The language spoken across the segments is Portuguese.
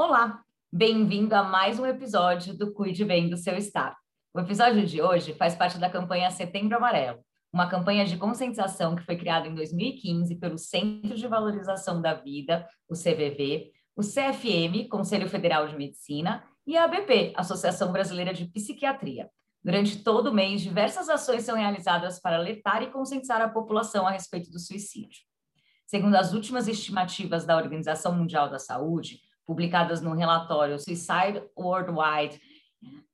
Olá, bem-vindo a mais um episódio do Cuide Bem do Seu Estar. O episódio de hoje faz parte da campanha Setembro Amarelo, uma campanha de conscientização que foi criada em 2015 pelo Centro de Valorização da Vida, o CVV, o CFM, Conselho Federal de Medicina, e a ABP, Associação Brasileira de Psiquiatria. Durante todo o mês, diversas ações são realizadas para alertar e conscientizar a população a respeito do suicídio. Segundo as últimas estimativas da Organização Mundial da Saúde, publicadas no relatório Suicide Worldwide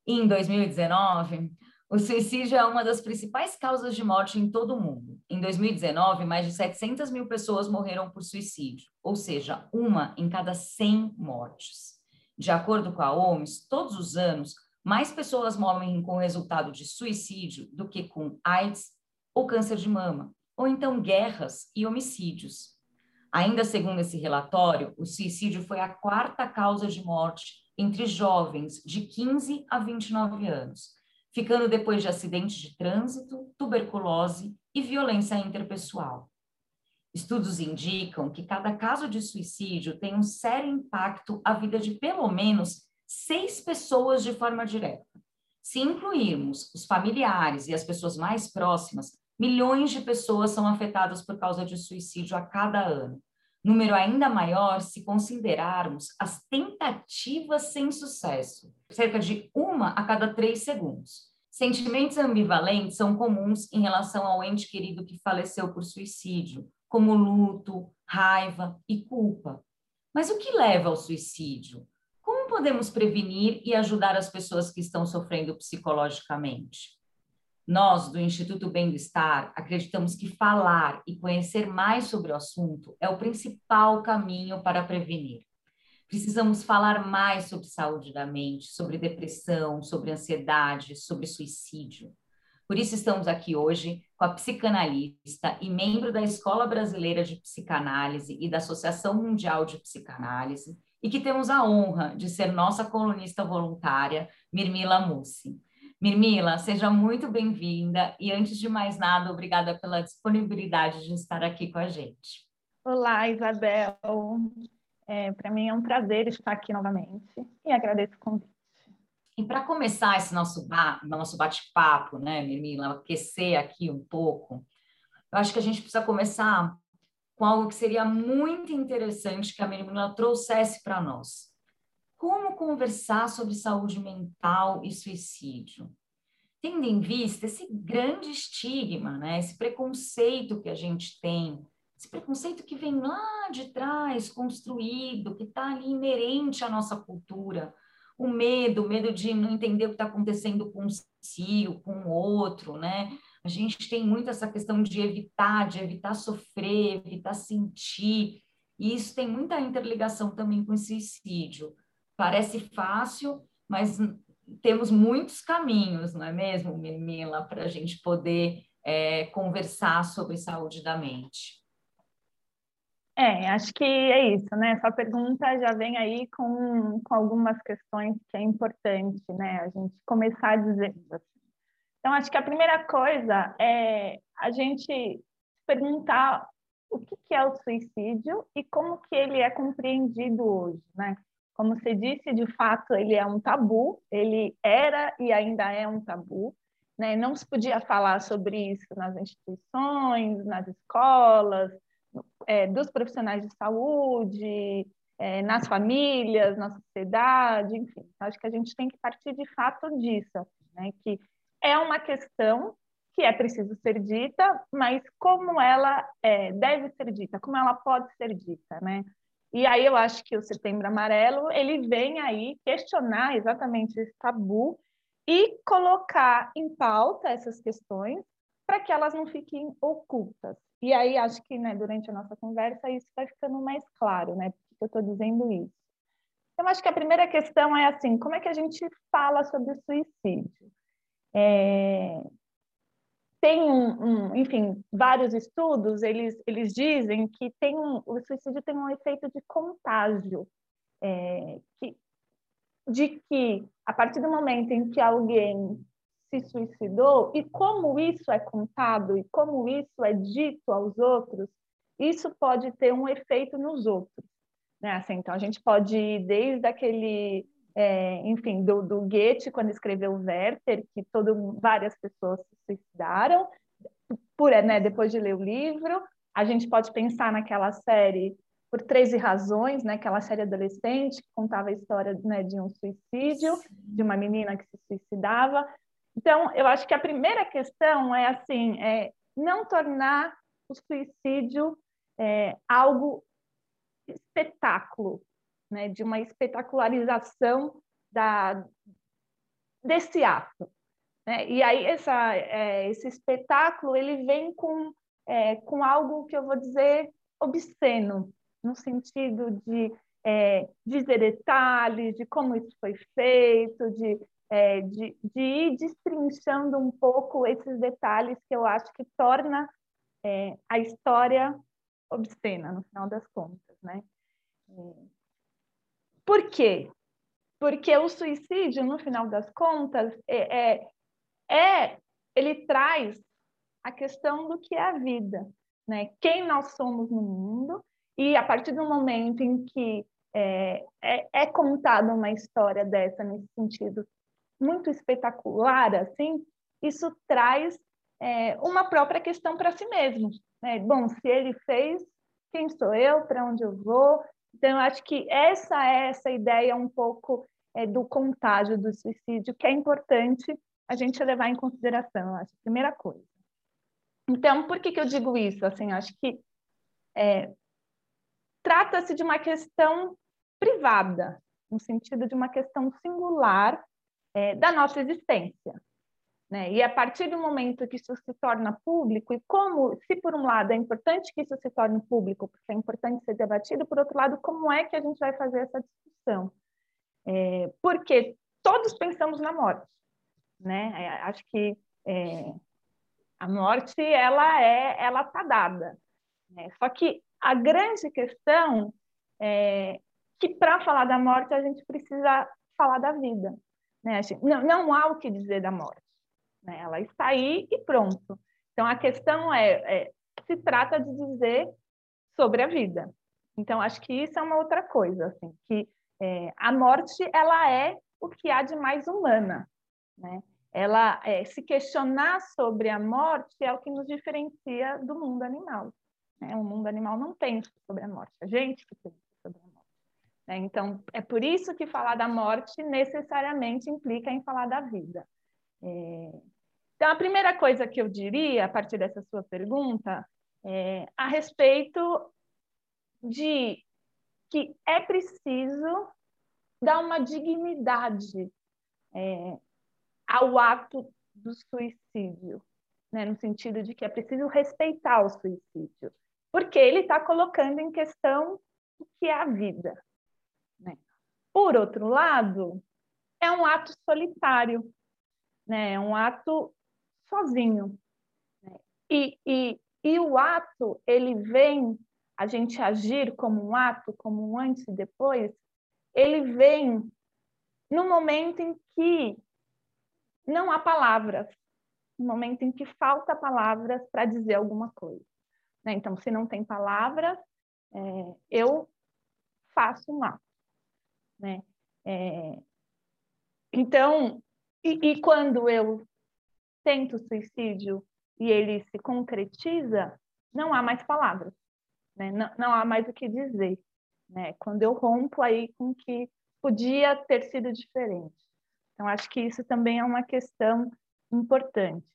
em 2019, o suicídio é uma das principais causas de morte em todo o mundo. Em 2019, mais de 700 mil pessoas morreram por suicídio, ou seja, uma em cada 100 mortes. De acordo com a OMS, todos os anos, mais pessoas morrem com resultado de suicídio do que com AIDS ou câncer de mama, ou então guerras e homicídios. Ainda segundo esse relatório, o suicídio foi a quarta causa de morte entre jovens de 15 a 29 anos, ficando depois de acidentes de trânsito, tuberculose e violência interpessoal. Estudos indicam que cada caso de suicídio tem um sério impacto à vida de pelo menos seis pessoas de forma direta. Se incluirmos os familiares e as pessoas mais próximas, milhões de pessoas são afetadas por causa de suicídio a cada ano. Número ainda maior se considerarmos as tentativas sem sucesso, cerca de uma a cada três segundos. Sentimentos ambivalentes são comuns em relação ao ente querido que faleceu por suicídio, como luto, raiva e culpa. Mas o que leva ao suicídio? Como podemos prevenir e ajudar as pessoas que estão sofrendo psicologicamente? Nós, do Instituto Bem-Estar, acreditamos que falar e conhecer mais sobre o assunto é o principal caminho para prevenir. Precisamos falar mais sobre saúde da mente, sobre depressão, sobre ansiedade, sobre suicídio. Por isso estamos aqui hoje com a psicanalista e membro da Escola Brasileira de Psicanálise e da Associação Mundial de Psicanálise, e que temos a honra de ser nossa colunista voluntária, Mirmila Mussi. Mirmila, seja muito bem-vinda e, antes de mais nada, obrigada pela disponibilidade de estar aqui com a gente. Olá, Isabel. É, Para mim é um prazer estar aqui novamente e agradeço o convite. E para começar esse nosso, ba nosso bate-papo, né, Mirmila, aquecer aqui um pouco, eu acho que a gente precisa começar com algo que seria muito interessante que a Mirmila trouxesse para nós como conversar sobre saúde mental e suicídio? Tendo em vista esse grande estigma, né? esse preconceito que a gente tem, esse preconceito que vem lá de trás, construído, que está ali inerente à nossa cultura, o medo, o medo de não entender o que está acontecendo com si, ou com o outro, né? A gente tem muito essa questão de evitar, de evitar sofrer, evitar sentir, e isso tem muita interligação também com o suicídio. Parece fácil, mas temos muitos caminhos, não é mesmo, Mila, para a gente poder é, conversar sobre saúde da mente. É, acho que é isso, né? Sua pergunta já vem aí com, com algumas questões que é importante, né? A gente começar dizendo assim. Então, acho que a primeira coisa é a gente perguntar o que é o suicídio e como que ele é compreendido hoje, né? Como você disse, de fato, ele é um tabu, ele era e ainda é um tabu. Né? Não se podia falar sobre isso nas instituições, nas escolas, é, dos profissionais de saúde, é, nas famílias, na sociedade, enfim. Acho que a gente tem que partir de fato disso, né? que é uma questão que é preciso ser dita, mas como ela é, deve ser dita, como ela pode ser dita, né? E aí eu acho que o Setembro Amarelo ele vem aí questionar exatamente esse tabu e colocar em pauta essas questões para que elas não fiquem ocultas. E aí acho que né, durante a nossa conversa isso vai ficando mais claro, né? Por que eu estou dizendo isso? Eu acho que a primeira questão é assim, como é que a gente fala sobre o suicídio? É, tem um, um, enfim, vários estudos, eles, eles dizem que tem um, o suicídio tem um efeito de contágio, é, que, de que a partir do momento em que alguém se suicidou e como isso é contado e como isso é dito aos outros, isso pode ter um efeito nos outros. Né? Assim, então, a gente pode ir desde aquele, é, enfim, do, do Goethe, quando escreveu Werther, que todo, várias pessoas se suicidaram, por, né, depois de ler o livro. A gente pode pensar naquela série por 13 razões, né, aquela série adolescente que contava a história né, de um suicídio, de uma menina que se suicidava. Então, eu acho que a primeira questão é assim, é não tornar o suicídio é, algo espetáculo, né, de uma espetacularização da, desse ato. Né? E aí essa, é, esse espetáculo ele vem com, é, com algo que eu vou dizer obsceno, no sentido de é, dizer detalhes, de como isso foi feito, de é, de, de ir destrinchando um pouco esses detalhes que eu acho que torna é, a história obscena, no final das contas, né? Por quê? Porque o suicídio, no final das contas, é, é, é ele traz a questão do que é a vida, né? Quem nós somos no mundo e a partir do momento em que é, é, é contada uma história dessa nesse sentido muito espetacular, assim, isso traz é, uma própria questão para si mesmo. Né? Bom, se ele fez, quem sou eu, para onde eu vou? Então, eu acho que essa é essa ideia um pouco é, do contágio do suicídio, que é importante a gente levar em consideração, eu acho, primeira coisa. Então, por que, que eu digo isso? Assim, acho que é, trata-se de uma questão privada, no sentido de uma questão singular é, da nossa existência. Né? E a partir do momento que isso se torna público, e como, se por um lado é importante que isso se torne público, porque é importante ser debatido, por outro lado, como é que a gente vai fazer essa discussão? É, porque todos pensamos na morte, né? É, acho que é, a morte ela é, ela está dada. Né? Só que a grande questão é que para falar da morte a gente precisa falar da vida. Né? Não, não há o que dizer da morte. Né? Ela está aí e pronto. Então, a questão é, é, se trata de dizer sobre a vida. Então, acho que isso é uma outra coisa, assim, que é, a morte, ela é o que há de mais humana, né? Ela, é, se questionar sobre a morte é o que nos diferencia do mundo animal. Né? O mundo animal não pensa sobre a morte, a gente que pensa sobre a morte. Né? Então, é por isso que falar da morte necessariamente implica em falar da vida. É... Então, a primeira coisa que eu diria, a partir dessa sua pergunta, é a respeito de que é preciso dar uma dignidade é, ao ato do suicídio, né? no sentido de que é preciso respeitar o suicídio, porque ele está colocando em questão o que é a vida. Por outro lado, é um ato solitário, né? é um ato sozinho. Né? E, e, e o ato, ele vem, a gente agir como um ato, como um antes e depois, ele vem no momento em que não há palavras, no momento em que falta palavras para dizer alguma coisa. Né? Então, se não tem palavras, é, eu faço um ato. Né? É... Então, e, e quando eu tento suicídio e ele se concretiza, não há mais palavras, né? não, não há mais o que dizer. Né? Quando eu rompo aí com que podia ter sido diferente. Então, acho que isso também é uma questão importante.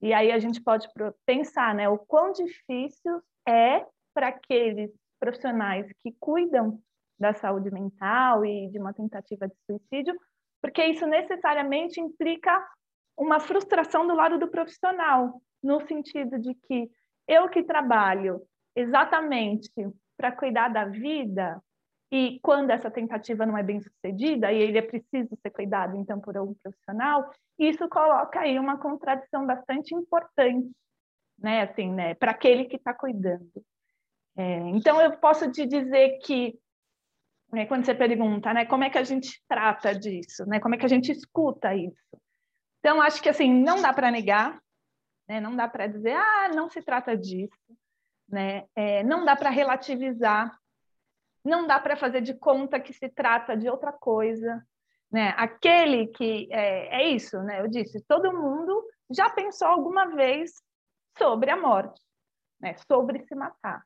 E aí a gente pode pensar né, o quão difícil é para aqueles profissionais que cuidam da saúde mental e de uma tentativa de suicídio, porque isso necessariamente implica uma frustração do lado do profissional, no sentido de que eu que trabalho exatamente para cuidar da vida e quando essa tentativa não é bem sucedida e ele é preciso ser cuidado então por algum profissional, isso coloca aí uma contradição bastante importante, né, assim, né, para aquele que está cuidando. É, então eu posso te dizer que né, quando você pergunta, né, como é que a gente trata disso, né, como é que a gente escuta isso. Então acho que assim não dá para negar, né, não dá para dizer ah não se trata disso, né, é, não dá para relativizar não dá para fazer de conta que se trata de outra coisa. Né? Aquele que é, é isso, né? Eu disse, todo mundo já pensou alguma vez sobre a morte, né? sobre se matar.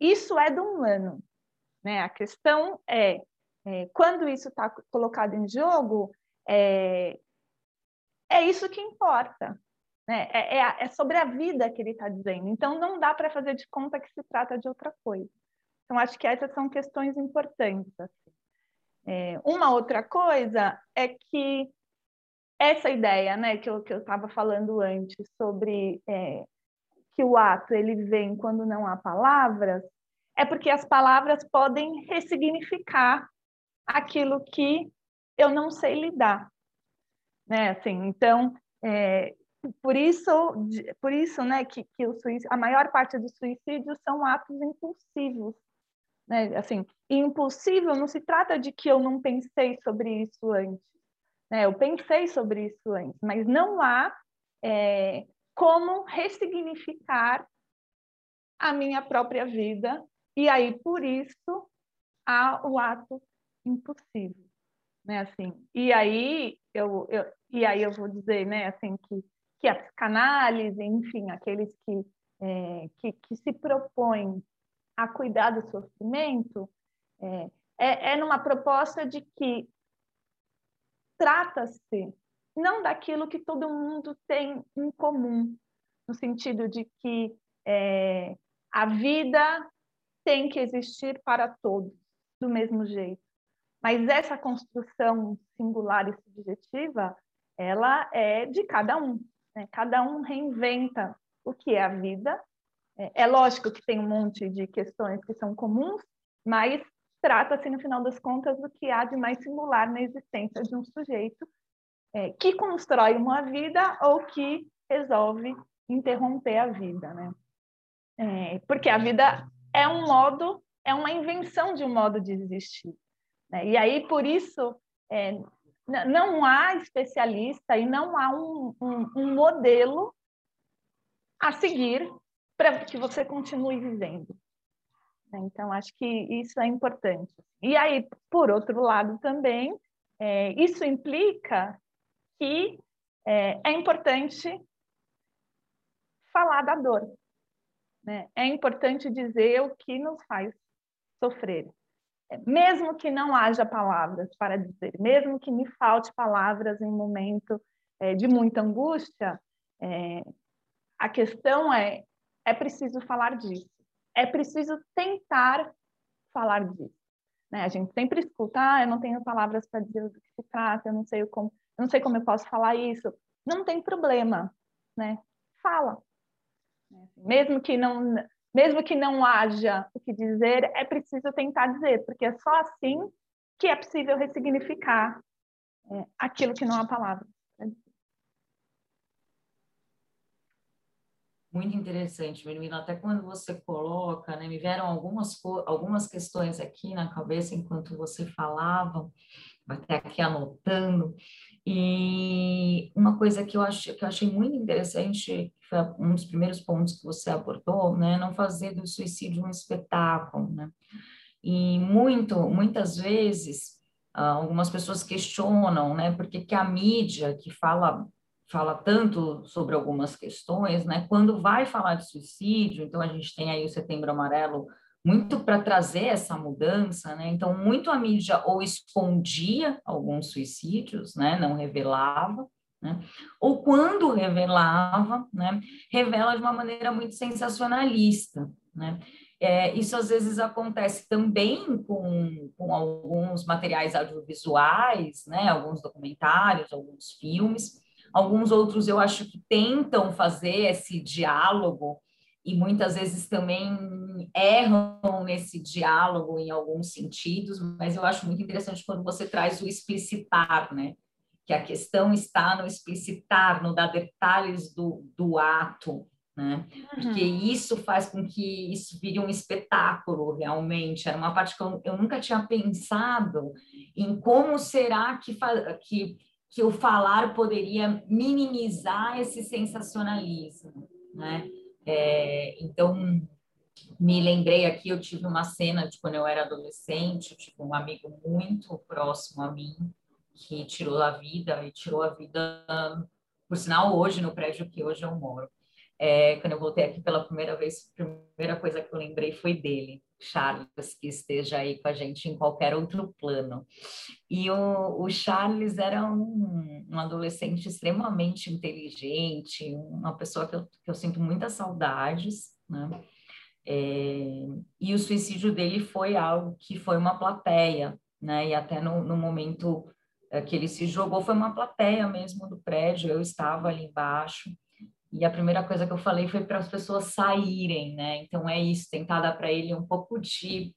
Isso é do humano. Né? A questão é, é quando isso está colocado em jogo, é, é isso que importa. Né? É, é, é sobre a vida que ele está dizendo. Então, não dá para fazer de conta que se trata de outra coisa. Então, acho que essas são questões importantes. Assim. É, uma outra coisa é que essa ideia né, que eu estava falando antes sobre é, que o ato ele vem quando não há palavras, é porque as palavras podem ressignificar aquilo que eu não sei lidar. Né? Assim, então, é, por isso, por isso né, que, que o a maior parte dos suicídios são atos impulsivos. Né? Assim, impossível não se trata de que eu não pensei sobre isso antes. Né? Eu pensei sobre isso antes, mas não há é, como ressignificar a minha própria vida. E aí, por isso, há o ato impossível. Né, assim, e aí eu, eu, e aí eu vou dizer né, assim, que, que a psicanálise, enfim, aqueles que, é, que, que se propõem a cuidar do sofrimento é, é, é numa proposta de que trata-se não daquilo que todo mundo tem em comum, no sentido de que é, a vida tem que existir para todos, do mesmo jeito. Mas essa construção singular e subjetiva, ela é de cada um. Né? Cada um reinventa o que é a vida é, é lógico que tem um monte de questões que são comuns, mas trata-se, no final das contas, do que há de mais singular na existência de um sujeito é, que constrói uma vida ou que resolve interromper a vida, né? É, porque a vida é um modo, é uma invenção de um modo de existir. Né? E aí, por isso, é, não há especialista e não há um, um, um modelo a seguir para que você continue vivendo. Né? Então, acho que isso é importante. E aí, por outro lado, também, é, isso implica que é, é, importante falar da dor. Né? É importante dizer o que nos faz sofrer. É, mesmo que não haja palavras para dizer, mesmo que me falte palavras em um momento é, de muita angústia, é, a questão é é preciso falar disso. É preciso tentar falar disso. Né? A gente sempre escuta, ah, eu não tenho palavras para dizer do que se trata, eu não sei como, eu não sei como eu posso falar isso. Não tem problema, né? Fala. Mesmo que não, mesmo que não haja o que dizer, é preciso tentar dizer, porque é só assim que é possível ressignificar é, aquilo que não há palavras. Muito interessante, Menino. Até quando você coloca, né, me vieram algumas, algumas questões aqui na cabeça enquanto você falava, até aqui anotando. E uma coisa que eu, acho, que eu achei muito interessante, foi um dos primeiros pontos que você abordou, né, não fazer do suicídio um espetáculo, né? E muito, muitas vezes, ah, algumas pessoas questionam, né, porque que a mídia que fala fala tanto sobre algumas questões, né? Quando vai falar de suicídio, então a gente tem aí o Setembro Amarelo muito para trazer essa mudança, né? Então muito a mídia ou escondia alguns suicídios, né? Não revelava, né? Ou quando revelava, né? Revela de uma maneira muito sensacionalista, né? É, isso às vezes acontece também com, com alguns materiais audiovisuais, né? Alguns documentários, alguns filmes Alguns outros eu acho que tentam fazer esse diálogo e muitas vezes também erram nesse diálogo em alguns sentidos, mas eu acho muito interessante quando você traz o explicitar, né? Que a questão está no explicitar, no dar detalhes do, do ato, né? Porque uhum. isso faz com que isso vire um espetáculo realmente. Era uma parte que eu, eu nunca tinha pensado em como será que, que, que o falar poderia minimizar esse sensacionalismo, né? É, então, me lembrei aqui, eu tive uma cena de quando eu era adolescente, eu tive um amigo muito próximo a mim que tirou a vida e tirou a vida, por sinal, hoje no prédio que hoje eu moro. É, quando eu voltei aqui pela primeira vez, a primeira coisa que eu lembrei foi dele, Charles, que esteja aí com a gente em qualquer outro plano. E o, o Charles era um, um, adolescente extremamente inteligente, uma pessoa que eu, que eu sinto muitas saudades, né? É, e o suicídio dele foi algo que foi uma plateia, né? E até no, no momento é, que ele se jogou, foi uma plateia mesmo do prédio, eu estava ali embaixo. E a primeira coisa que eu falei foi para as pessoas saírem, né? Então é isso, tentar dar para ele um pouco de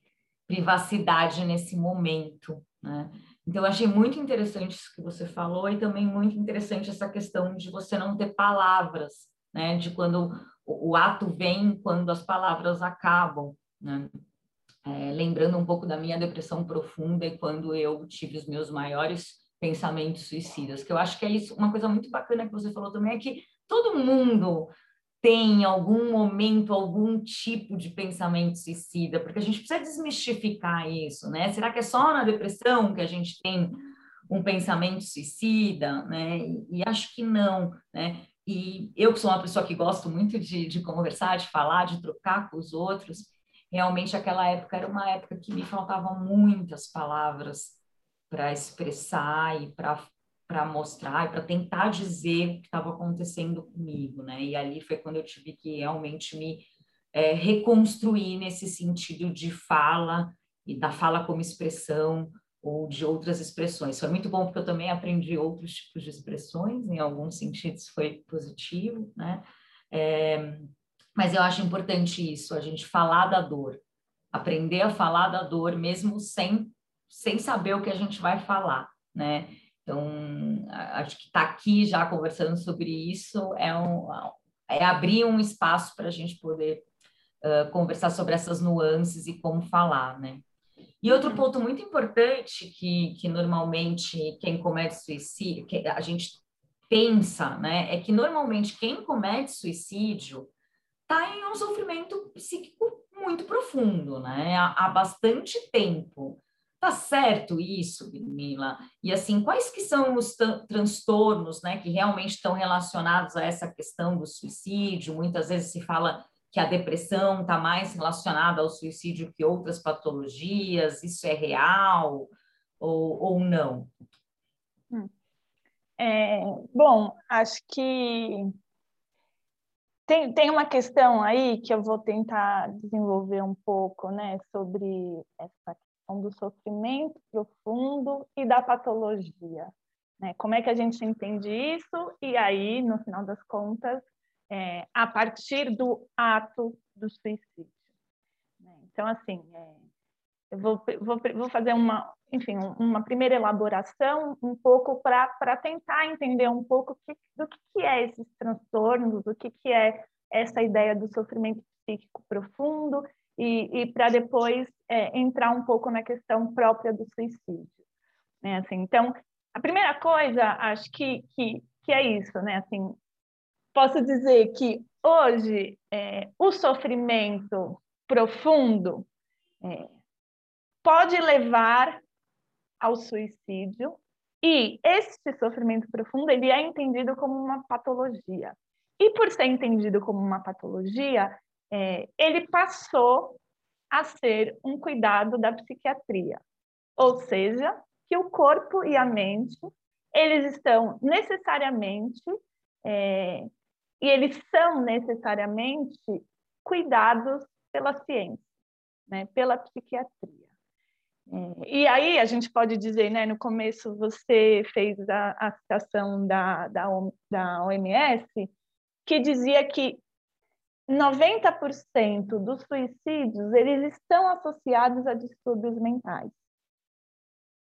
privacidade nesse momento, né? Então eu achei muito interessante isso que você falou e também muito interessante essa questão de você não ter palavras, né? De quando o, ato vem, quando as palavras acabam, né? É, lembrando um pouco da minha depressão profunda e quando eu tive os meus maiores pensamentos suicidas, que eu acho que é isso, uma coisa muito bacana que você falou também é que todo mundo tem algum momento, algum tipo de pensamento suicida, porque a gente precisa desmistificar isso, né? Será que é só na depressão que a gente tem um pensamento suicida, né? E, e acho que não, né? E eu que sou uma pessoa que gosto muito de, de conversar, de falar, de trocar com os outros, realmente aquela época era uma época que me faltavam muitas palavras para expressar e para para mostrar e para tentar dizer o que estava acontecendo comigo, né? E ali foi quando eu tive que realmente me é, reconstruir nesse sentido de fala e da fala como expressão ou de outras expressões. Foi muito bom porque eu também aprendi outros tipos de expressões, em alguns sentidos foi positivo, né? É, mas eu acho importante isso, a gente falar da dor, aprender a falar da dor mesmo sem sem saber o que a gente vai falar, né? Então, acho que estar tá aqui já conversando sobre isso é, um, é abrir um espaço para a gente poder uh, conversar sobre essas nuances e como falar, né? E outro uhum. ponto muito importante que, que normalmente quem comete suicídio, que a gente pensa, né, é que normalmente quem comete suicídio está em um sofrimento psíquico muito profundo, né, há, há bastante tempo. Tá certo isso, Mila? E assim, quais que são os transtornos, né, que realmente estão relacionados a essa questão do suicídio? Muitas vezes se fala que a depressão está mais relacionada ao suicídio que outras patologias. Isso é real ou, ou não? Hum. É, bom, acho que tem, tem uma questão aí que eu vou tentar desenvolver um pouco, né, sobre essa questão do sofrimento profundo e da patologia. Né? Como é que a gente entende isso? E aí, no final das contas, é, a partir do ato do suicídio. Né? Então, assim, é, eu vou, vou, vou, fazer uma, enfim, uma primeira elaboração um pouco para tentar entender um pouco que, do que, que é esses transtornos, do que, que é essa ideia do sofrimento psíquico profundo e, e para depois é, entrar um pouco na questão própria do suicídio. Né? Assim, então, a primeira coisa, acho que, que, que é isso, né? Assim, posso dizer que hoje é, o sofrimento profundo é, pode levar ao suicídio e esse sofrimento profundo ele é entendido como uma patologia. E por ser entendido como uma patologia, é, ele passou a ser um cuidado da psiquiatria, ou seja, que o corpo e a mente eles estão necessariamente é, e eles são necessariamente cuidados pela ciência, né, pela psiquiatria. É, e aí a gente pode dizer, né, no começo você fez a, a citação da, da, da OMS, que dizia que 90% dos suicídios eles estão associados a distúrbios mentais.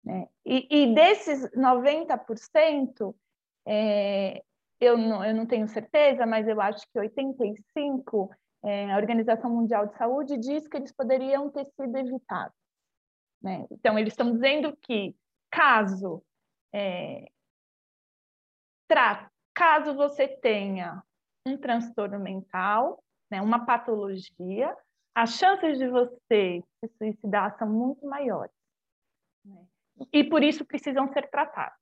Né? E, e, desses 90%, é, eu, não, eu não tenho certeza, mas eu acho que 85% é, a Organização Mundial de Saúde diz que eles poderiam ter sido evitados. Né? Então, eles estão dizendo que caso é, tra, caso você tenha um transtorno mental, né, uma patologia, as chances de você se suicidar são muito maiores. Né? E por isso precisam ser tratados.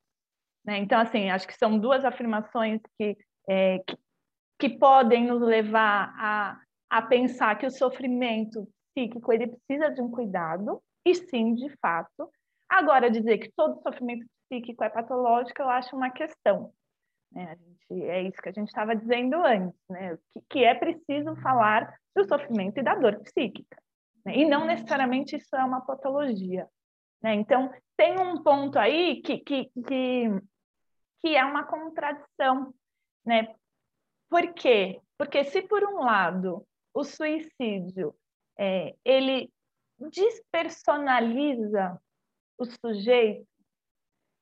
Né? Então, assim, acho que são duas afirmações que, é, que, que, podem nos levar a, a pensar que o sofrimento psíquico ele precisa de um cuidado, e sim, de fato. Agora, dizer que todo sofrimento psíquico é patológico, eu acho uma questão. Né? Gente, é isso que a gente estava dizendo antes, né? que, que, é preciso falar do sofrimento e da dor psíquica. Né? E não necessariamente isso é uma patologia. Né? Então, tem um ponto aí que, que, que, que é uma contradição. Né? Por quê? Porque se, por um lado, o suicídio é, ele despersonaliza o sujeito,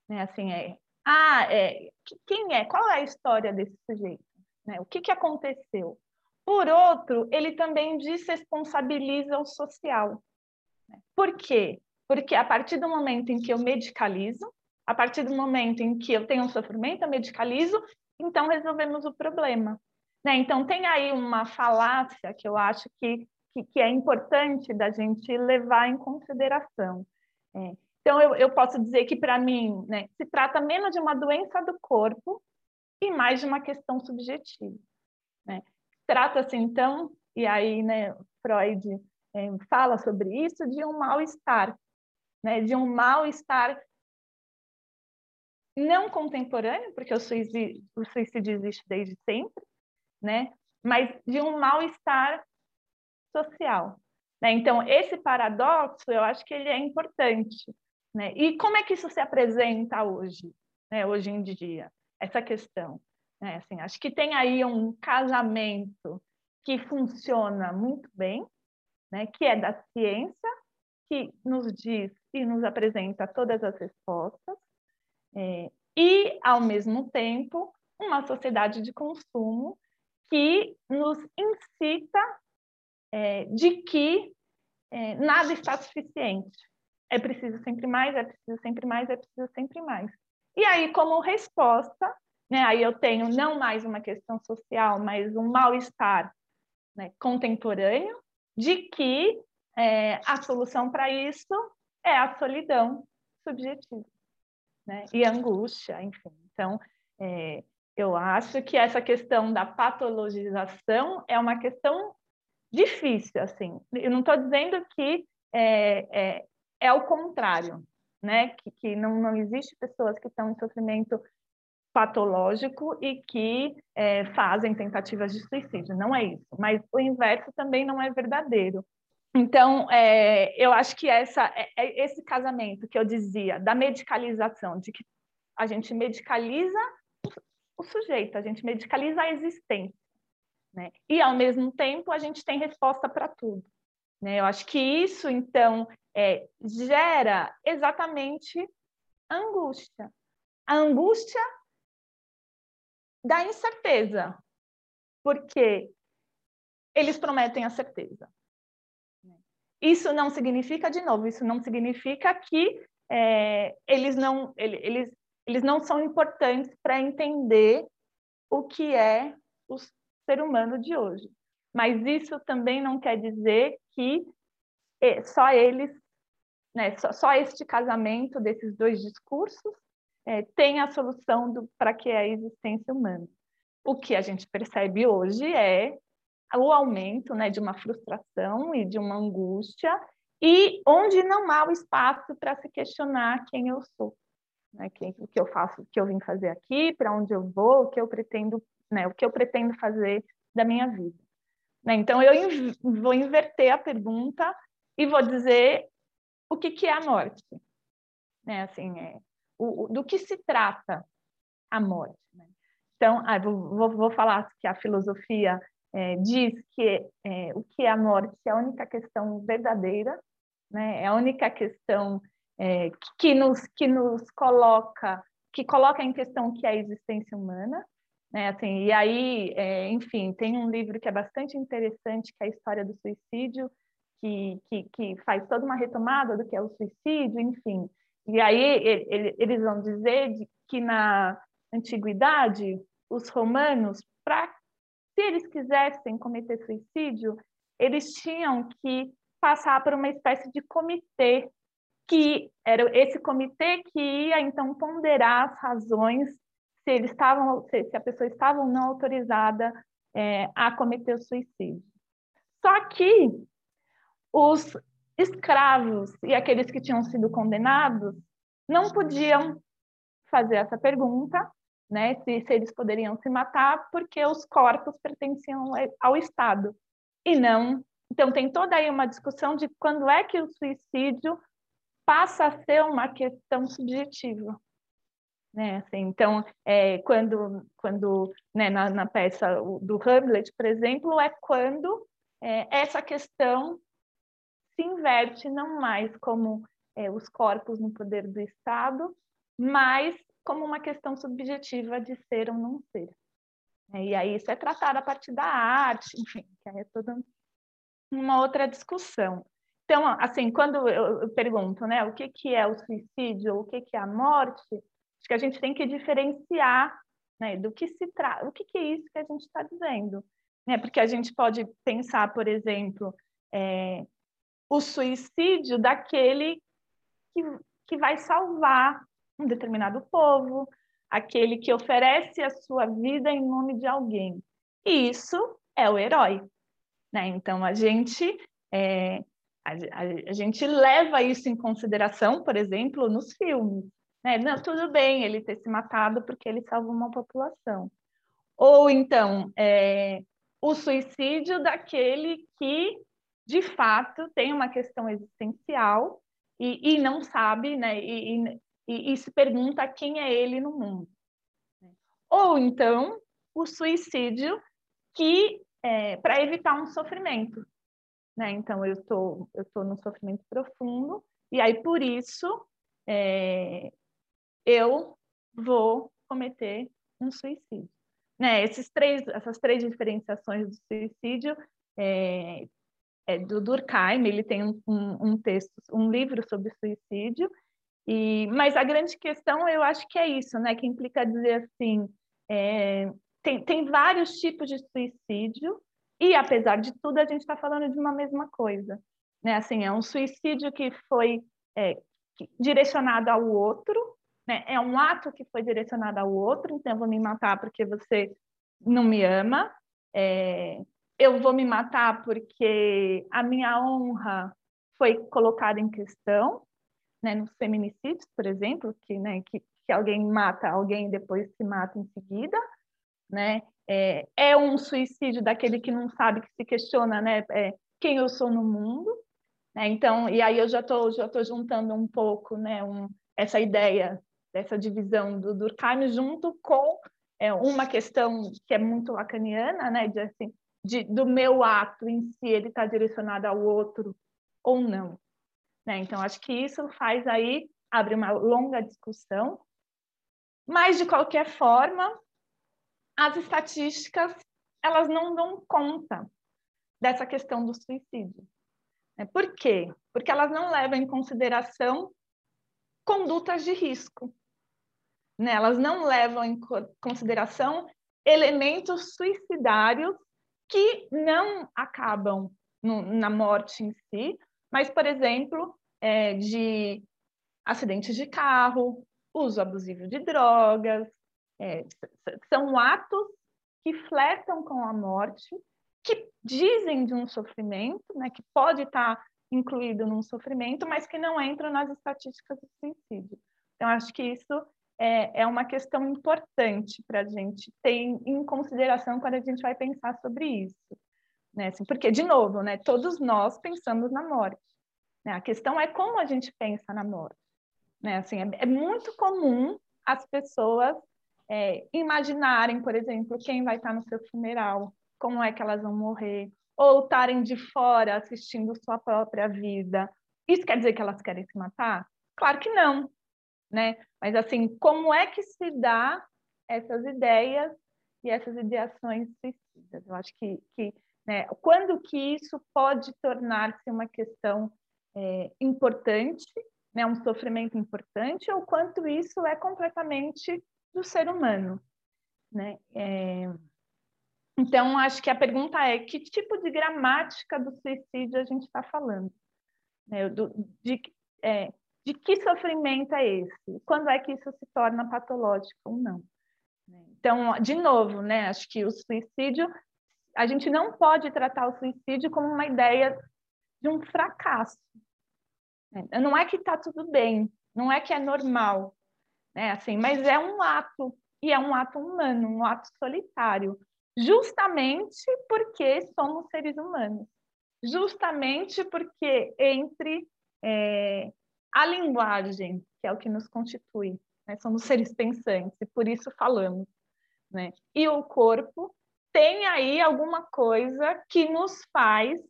né? assim, é, ah, é, quem é? Qual é a história desse sujeito? Né? O que, que aconteceu? Por outro, ele também desresponsabiliza o social. Né? Por quê? Porque a partir do momento em que eu medicalizo, a partir do momento em que eu tenho um sofrimento, eu medicalizo, então resolvemos o problema. Né? Então, tem aí uma falácia que eu acho que, que, que é importante da gente levar em consideração. É, então, eu, eu posso dizer que, para mim, né, se trata menos de uma doença do corpo e mais de uma questão subjetiva. Né? Trata-se, então, e aí né, Freud é, fala sobre isso, de um mal-estar, né, de um mal-estar não contemporâneo, porque o suicídio, o suicídio existe desde sempre, né? mas de um mal-estar social. Né? Então, esse paradoxo, eu acho que ele é importante, né? E como é que isso se apresenta hoje, né? hoje em dia, essa questão? Né? Assim, acho que tem aí um casamento que funciona muito bem, né? que é da ciência, que nos diz e nos apresenta todas as respostas, é, e, ao mesmo tempo, uma sociedade de consumo que nos incita é, de que é, nada está suficiente, é preciso sempre mais, é preciso sempre mais, é preciso sempre mais. E aí, como resposta, né, aí eu tenho não mais uma questão social, mas um mal-estar né, contemporâneo, de que é, a solução para isso é a solidão subjetiva né, e angústia, enfim. Então, é, eu acho que essa questão da patologização é uma questão difícil, assim. Eu não estou dizendo que é, é, é o contrário, né? Que, que não, não existe pessoas que estão em sofrimento patológico e que é, fazem tentativas de suicídio. Não é isso. Mas o inverso também não é verdadeiro. Então, é, eu acho que essa, é, é esse casamento que eu dizia da medicalização, de que a gente medicaliza o sujeito, a gente medicaliza a existência, né? E ao mesmo tempo a gente tem resposta para tudo. Né? Eu acho que isso, então, é, gera exatamente angústia. A angústia da incerteza, porque eles prometem a certeza. Isso não significa, de novo, isso não significa que é, eles, não, eles, eles não são importantes para entender o que é o ser humano de hoje. Mas isso também não quer dizer que só eles, né, só, só este casamento desses dois discursos é, tem a solução para que é a existência humana. O que a gente percebe hoje é o aumento né, de uma frustração e de uma angústia, e onde não há o espaço para se questionar quem eu sou, né, quem, o que eu faço, o que eu vim fazer aqui, para onde eu vou, o que eu pretendo, né, o que eu pretendo fazer da minha vida. Né? Então, eu vou inverter a pergunta e vou dizer o que, que é a morte. Né? Assim, é, o, o, do que se trata a morte. Né? Então, ah, vou, vou, falar que a filosofia é, diz que é, o que é a morte é a única questão verdadeira, né? é a única questão é, que, nos, que nos coloca, que coloca em questão o que é a existência humana. Né? Assim, e aí, é, enfim, tem um livro que é bastante interessante, que é a História do Suicídio, que, que, que faz toda uma retomada do que é o suicídio, enfim. E aí ele, ele, eles vão dizer que na antiguidade, os romanos, para se eles quisessem cometer suicídio, eles tinham que passar por uma espécie de comitê, que era esse comitê que ia então ponderar as razões se eles estavam, se, a pessoa estava ou não autorizada é, a cometer o suicídio. Só que os escravos e aqueles que tinham sido condenados não podiam fazer essa pergunta, né, se, se eles poderiam se matar, porque os corpos pertenciam ao Estado e não. Então tem toda aí uma discussão de quando é que o suicídio passa a ser uma questão subjetiva. Né? Assim, então, é, quando, quando né, na, na, peça do Hamlet, por exemplo, é quando é, essa questão se inverte não mais como é, os corpos no poder do Estado, mas como uma questão subjetiva de ser ou não ser. É, e aí isso é tratado a partir da arte, enfim, que é toda uma outra discussão. Então, assim, quando eu pergunto, né, o que, que é o suicídio, o que, que é a morte, acho que a gente tem que diferenciar né, do que se trata, o que, que é isso que a gente está dizendo. Né? Porque a gente pode pensar, por exemplo, é, o suicídio daquele que, que vai salvar um determinado povo, aquele que oferece a sua vida em nome de alguém. E isso é o herói. Né? Então, a gente, é, a, a, a, gente leva isso em consideração, por exemplo, nos filmes. Né? Não, tudo bem ele ter se matado porque ele salvou uma população. Ou então, é, o suicídio daquele que de fato tem uma questão existencial e, e não sabe, né? E, e, e, se pergunta quem é ele no mundo. Ou então o suicídio que é, para evitar um sofrimento, né? Então eu estou eu tô num sofrimento profundo e aí por isso é, eu vou cometer um suicídio. Né? Esses três, essas três diferenciações do suicídio é, é, do Durkheim, ele tem um, um, texto, um livro sobre suicídio, e, mas a grande questão eu acho que é isso, né, que implica dizer assim, é, tem, tem vários tipos de suicídio, e apesar de tudo a gente está falando de uma mesma coisa, né, assim, é um suicídio que foi é, direcionado ao outro, né, é um ato que foi direcionado ao outro, então eu vou me matar porque você não me ama, é, eu vou me matar porque a minha honra foi colocada em questão, né, nos feminicídios, por exemplo, que, né, que, que alguém mata alguém e depois se mata em seguida, né? É, é, um suicídio daquele que não sabe, que se questiona, né, é, quem eu sou no mundo, né? Então, e aí eu já estou já tô juntando um pouco, né, um, essa ideia dessa divisão do Durkheim junto com é, uma questão que é muito lacaniana, né, de assim, de, do meu ato em si ele está direcionado ao outro ou não. Né? Então, acho que isso faz aí, abre uma longa discussão, mas, de qualquer forma, as estatísticas, elas não dão conta dessa questão do suicídio. Né? Por quê? Porque elas não levam em consideração condutas de risco. Né? Elas não levam em consideração elementos suicidários que não acabam no, na morte em si, mas, por exemplo, é, de acidentes de carro, uso abusivo de drogas, é, são atos que flertam com a morte, que dizem de um sofrimento, né, que pode estar incluído num sofrimento, mas que não entram nas estatísticas do suicídio. Então, acho que isso é, é uma questão importante para a gente ter em consideração quando a gente vai pensar sobre isso. Né? Assim, porque, de novo, né, todos nós pensamos na morte. Né? A questão é como a gente pensa na morte. Né? Assim, é, é muito comum as pessoas é, imaginarem, por exemplo, quem vai estar no seu funeral. como é que elas vão morrer, ou estarem de fora assistindo sua própria vida. Isso quer dizer que elas querem se matar? Claro que não, né? Mas assim, como é que se dá essas ideias e essas ideações suicidas? Eu acho que, que né, quando que isso pode tornar-se uma questão é, importante, né, um sofrimento importante, ou quanto isso é completamente do ser humano, né? É... Então, acho que a pergunta é que tipo de gramática do suicídio a gente está falando? Né? Do, de, é, de que sofrimento é esse? Quando é que isso se torna patológico ou não? Então, de novo, né, acho que o suicídio, a gente não pode tratar o suicídio como uma ideia de um fracasso. Não é que está tudo bem, não é que é normal, né? Assim, mas é um ato e é um ato humano, um ato solitário, justamente porque somos seres humanos, justamente porque entre é, a linguagem, que é o que nos constitui, né? somos seres pensantes e por isso falamos, né? E o corpo tem aí alguma coisa que nos faz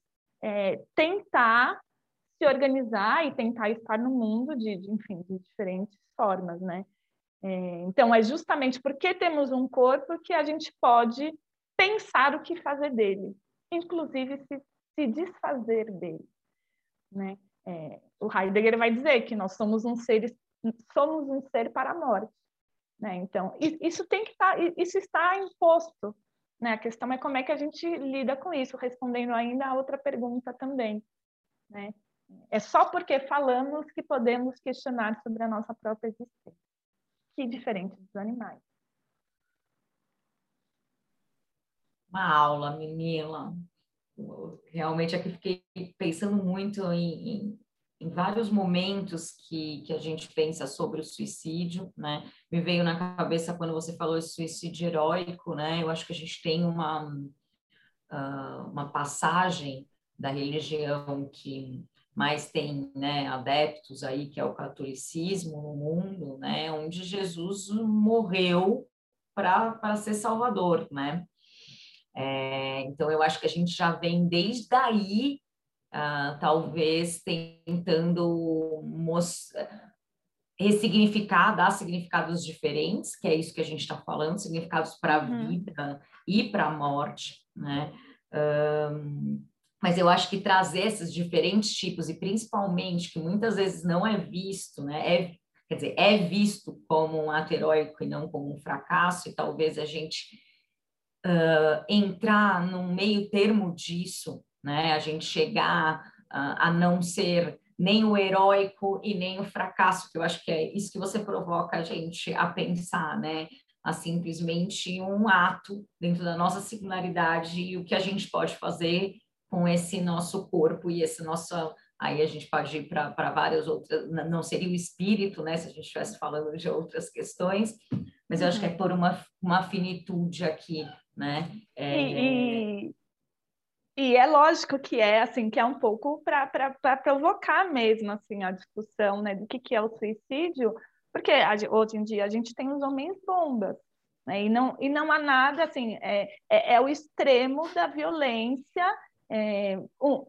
é, tentar se organizar e tentar estar no mundo de, de enfim, de diferentes formas, né? É, então, é justamente porque temos um corpo que a gente pode pensar o que fazer dele, inclusive se, se desfazer dele. Né? É, o Heidegger vai dizer que nós somos um ser, somos um ser para a morte. Né? Então, isso tem que estar, tá, isso está imposto. Né? A questão é como é que a gente lida com isso, respondendo ainda a outra pergunta também. Né? É só porque falamos que podemos questionar sobre a nossa própria existência que diferente dos animais. Uma aula, menina. Realmente aqui fiquei pensando muito em, em, em, vários momentos que, que a gente pensa sobre o suicídio, né? Me veio na cabeça quando você falou de suicídio heróico, né? Eu acho que a gente tem uma, uh, uma passagem da religião que mas tem né, adeptos aí que é o catolicismo no mundo, né, onde Jesus morreu para ser salvador, né? É, então eu acho que a gente já vem desde aí, uh, talvez tentando ressignificar, dar significados diferentes, que é isso que a gente está falando, significados para a uhum. vida e para a morte, né? Um, mas eu acho que trazer esses diferentes tipos, e principalmente que muitas vezes não é visto, né? É, quer dizer, é visto como um ato heróico e não como um fracasso, e talvez a gente uh, entrar num meio termo disso, né? A gente chegar uh, a não ser nem o heróico e nem o fracasso, que eu acho que é isso que você provoca a gente a pensar, né? A simplesmente um ato dentro da nossa singularidade e o que a gente pode fazer com esse nosso corpo e esse nosso. Aí a gente pode ir para várias outras, não seria o espírito, né, se a gente estivesse falando de outras questões, mas eu acho que é por uma, uma finitude aqui, né? É... E, e, é lógico que é assim, que é um pouco para provocar mesmo assim a discussão, né, do que, que é o suicídio, porque hoje em dia a gente tem os homens bombas, né, e não, e não há nada assim, é, é, é o extremo da violência é, um,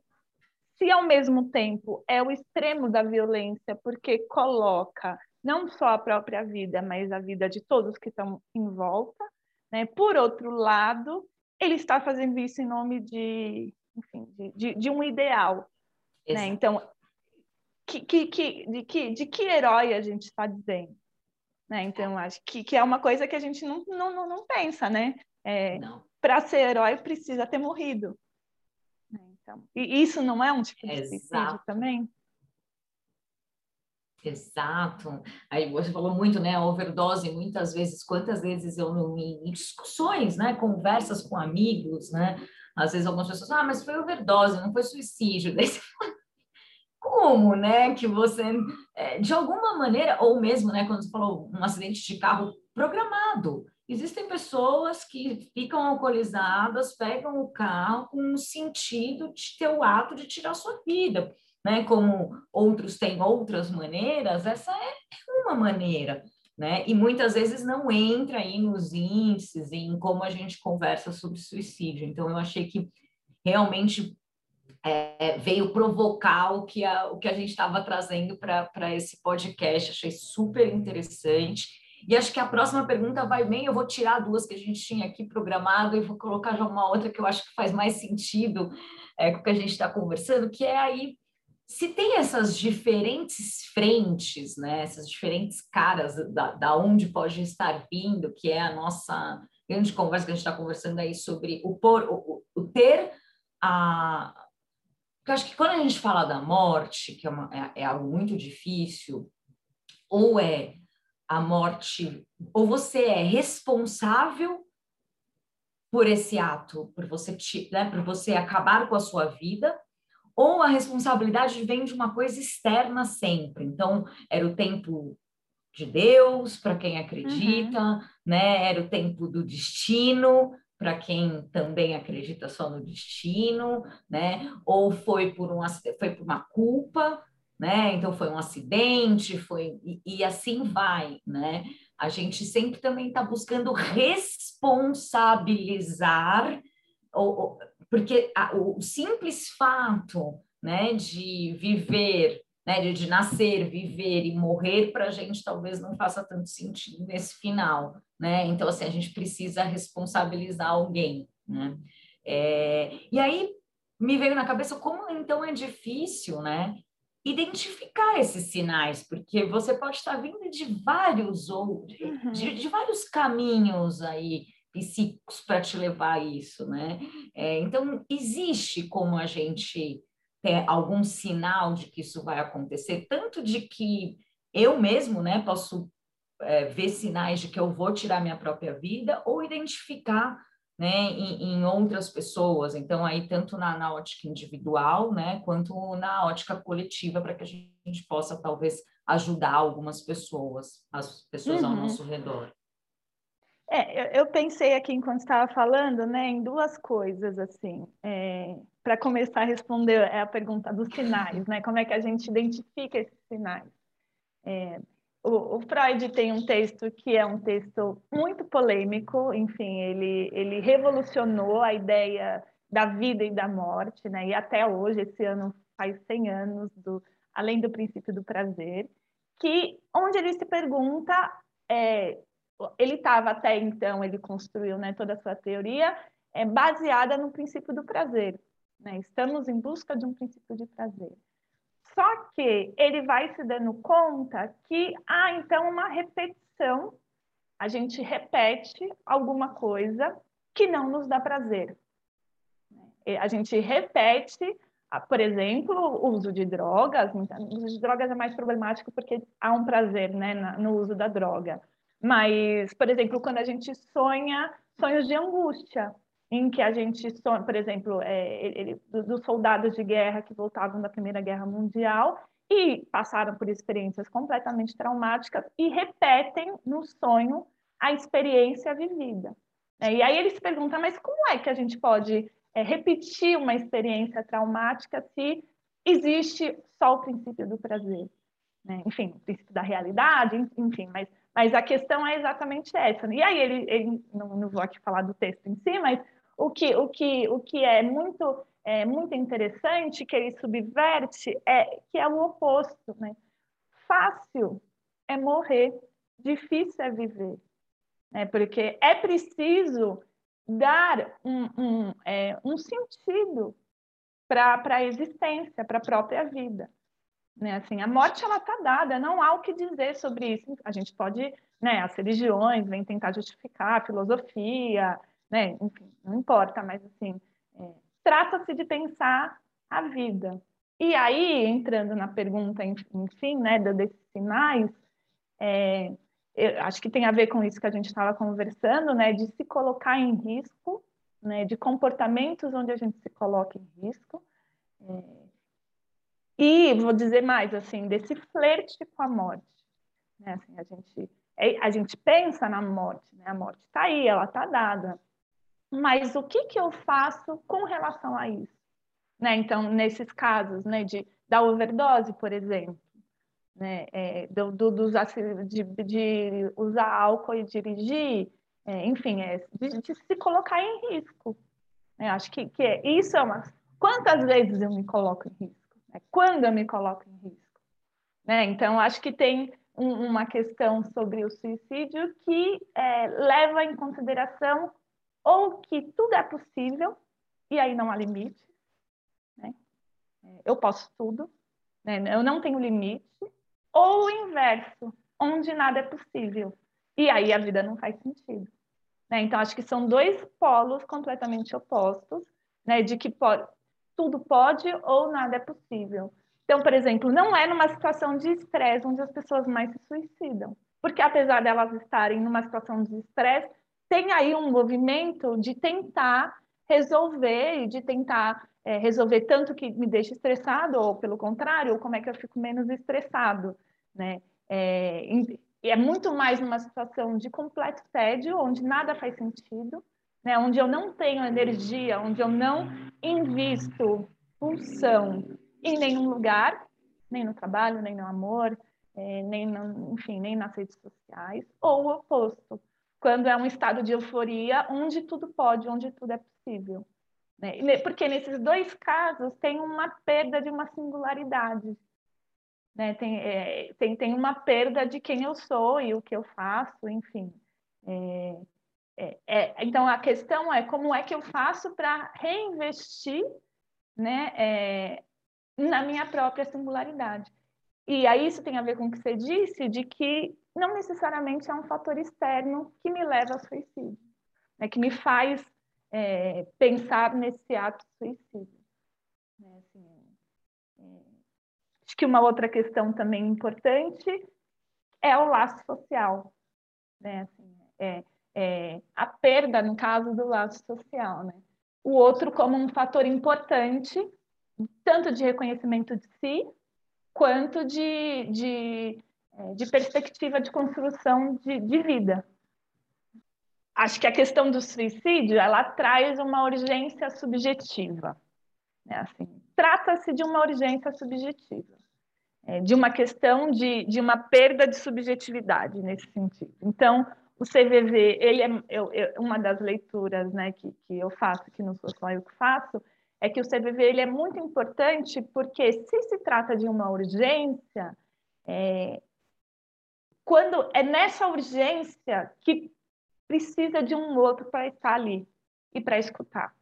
se ao mesmo tempo é o extremo da violência, porque coloca não só a própria vida, mas a vida de todos que estão em volta, né? por outro lado, ele está fazendo isso em nome de, enfim, de, de, de um ideal. Né? Então, que, que, que, de, que, de que herói a gente está dizendo? Né? Então, acho que, que é uma coisa que a gente não, não, não pensa, né? É, Para ser herói, precisa ter morrido. Então, e isso não é um tipo de suicídio também? Exato. Aí você falou muito, né, overdose, muitas vezes, quantas vezes eu não, em discussões, né, conversas com amigos, né, às vezes algumas pessoas, ah, mas foi overdose, não foi suicídio. Daí você fala, como, né, que você, é, de alguma maneira, ou mesmo, né, quando você falou um acidente de carro programado, Existem pessoas que ficam alcoolizadas, pegam o carro com o sentido de ter o ato de tirar sua vida, né? Como outros têm outras maneiras, essa é uma maneira. né? E muitas vezes não entra aí nos índices, em como a gente conversa sobre suicídio. Então, eu achei que realmente é, veio provocar o que a, o que a gente estava trazendo para esse podcast. Achei super interessante. E acho que a próxima pergunta vai bem. Eu vou tirar duas que a gente tinha aqui programado e vou colocar já uma outra que eu acho que faz mais sentido é, com o que a gente está conversando, que é aí se tem essas diferentes frentes, né, essas diferentes caras da, da onde pode estar vindo, que é a nossa grande conversa que a gente está conversando aí sobre o, por, o, o ter a. Porque eu acho que quando a gente fala da morte, que é, uma, é, é algo muito difícil, ou é a morte, ou você é responsável por esse ato, por você, né, por você acabar com a sua vida, ou a responsabilidade vem de uma coisa externa sempre. Então, era o tempo de Deus para quem acredita, uhum. né? Era o tempo do destino para quem também acredita só no destino, né? Ou foi por um foi por uma culpa, né? Então foi um acidente, foi e, e assim vai, né? A gente sempre também está buscando responsabilizar ou, porque a, o simples fato né, de viver, né, de, de nascer, viver e morrer para a gente talvez não faça tanto sentido nesse final, né? Então assim a gente precisa responsabilizar alguém, né? É, e aí me veio na cabeça como então é difícil, né? Identificar esses sinais, porque você pode estar vindo de vários ou de, uhum. de, de vários caminhos aí psíquicos para te levar a isso, né? É, então, existe como a gente ter algum sinal de que isso vai acontecer, tanto de que eu mesmo, né, posso é, ver sinais de que eu vou tirar minha própria vida, ou identificar né, em, em, outras pessoas. Então, aí, tanto na, na, ótica individual, né, quanto na ótica coletiva, para que a gente possa, talvez, ajudar algumas pessoas, as pessoas uhum. ao nosso redor. É, eu pensei aqui enquanto estava falando, né, em duas coisas assim. É, para começar a responder a pergunta dos sinais, né? Como é que a gente identifica esses sinais? É, o, o, Freud tem um texto que é um texto muito polêmico, enfim, ele, ele revolucionou a ideia da vida e da morte, né? E até hoje, esse ano faz 100 anos do além do princípio do prazer, que onde ele se pergunta é, ele estava até então, ele construiu né, toda a sua teoria é, baseada no princípio do prazer. Né? Estamos em busca de um princípio de prazer. Só que ele vai se dando conta que há ah, então uma repetição, a gente repete alguma coisa que não nos dá prazer. A gente repete, ah, por exemplo, o uso de drogas. O uso de drogas é mais problemático porque há um prazer né, no uso da droga. Mas, por exemplo, quando a gente sonha sonhos de angústia, em que a gente sonha, por exemplo, é, ele, dos soldados de guerra que voltavam da Primeira Guerra Mundial e passaram por experiências completamente traumáticas e repetem no sonho a experiência vivida. É, e aí eles perguntam, mas como é que a gente pode é, repetir uma experiência traumática se existe só o princípio do prazer? Né? Enfim, o princípio da realidade, enfim, mas mas a questão é exatamente essa. Né? E aí ele, ele não, não, vou aqui falar do texto em si, mas o que, o que, o que é muito é muito interessante que ele subverte é que é o oposto, né? Fácil é morrer, difícil é viver, né? Porque é preciso dar um, um, é, um sentido para a existência, para a própria vida. Né? Assim, a morte ela está dada, não há o que dizer sobre isso. A gente pode, né, as religiões vêm tentar justificar, a filosofia, né, enfim, não importa, mas assim, é, trata-se de pensar a vida. E aí, entrando na pergunta, enfim, né, desses sinais, é, acho que tem a ver com isso que a gente estava conversando, né, de se colocar em risco, né, de comportamentos onde a gente se coloca em risco. É, e vou dizer mais, assim, desse flerte com a morte. Né? Assim, a, gente, é, a gente pensa na morte, né? a morte está aí, ela está dada. Mas o que, que eu faço com relação a isso? Né? Então, nesses casos né, de, da overdose, por exemplo, né? É, do, do, dos, de, de, usar álcool e dirigir, é, enfim, é, de, de, se colocar em risco. Né? Acho que, que é, isso é uma. Quantas vezes eu me coloco em risco? Né? Quando eu me coloco em risco? Né? Então, acho que tem um, uma questão sobre o suicídio que é, leva em consideração ou que tudo é possível, e aí não há limite, né? É, eu posso tudo, né? eu não tenho limite, ou o inverso, onde nada é possível, e aí a vida não faz sentido. Né? Então, acho que são dois polos completamente opostos, né? de que tudo pode ou nada é possível. Então, por exemplo, não é numa situação de estresse onde as pessoas mais se suicidam, porque apesar delas estarem numa situação de estresse, tem aí um movimento de tentar resolver e de tentar é, resolver tanto que me deixa estressado, ou pelo contrário, ou como é que eu fico menos estressado, né? É, é muito mais numa situação de completo tédio, onde nada faz sentido, né? onde eu não tenho energia, onde eu não invisto função em nenhum lugar, nem no trabalho, nem no amor, é, nem, no, enfim, nem nas redes sociais, ou o oposto, quando é um estado de euforia onde tudo pode, onde tudo é possível. Né? Porque nesses dois casos tem uma perda de uma singularidade. Né? Tem, é, tem, tem uma perda de quem eu sou e o que eu faço, enfim. É, é, é então a questão é como é que eu faço para reinvestir né, é, na minha própria singularidade. E aí isso tem a ver com o que você disse, de que não necessariamente é um fator externo que me leva ao suicídio, né, que me faz é, pensar nesse ato suicídio. Né, assim, é, acho que uma outra questão também importante é o laço social. Né, assim, é, é, a perda, no caso do laço social. Né? O outro como um fator importante, tanto de reconhecimento de si, quanto de, de é, de perspectiva de construção de, de vida. Acho que a questão do suicídio ela traz uma urgência subjetiva. Né? Assim, Trata-se de uma urgência subjetiva, é, de uma questão de, de uma perda de subjetividade nesse sentido. Então, o CVV, ele é eu, eu, uma das leituras né, que, que eu faço, que não sou só eu que faço, é que o CVV ele é muito importante porque se se trata de uma urgência, é, quando é nessa urgência que precisa de um outro para estar ali e para escutar.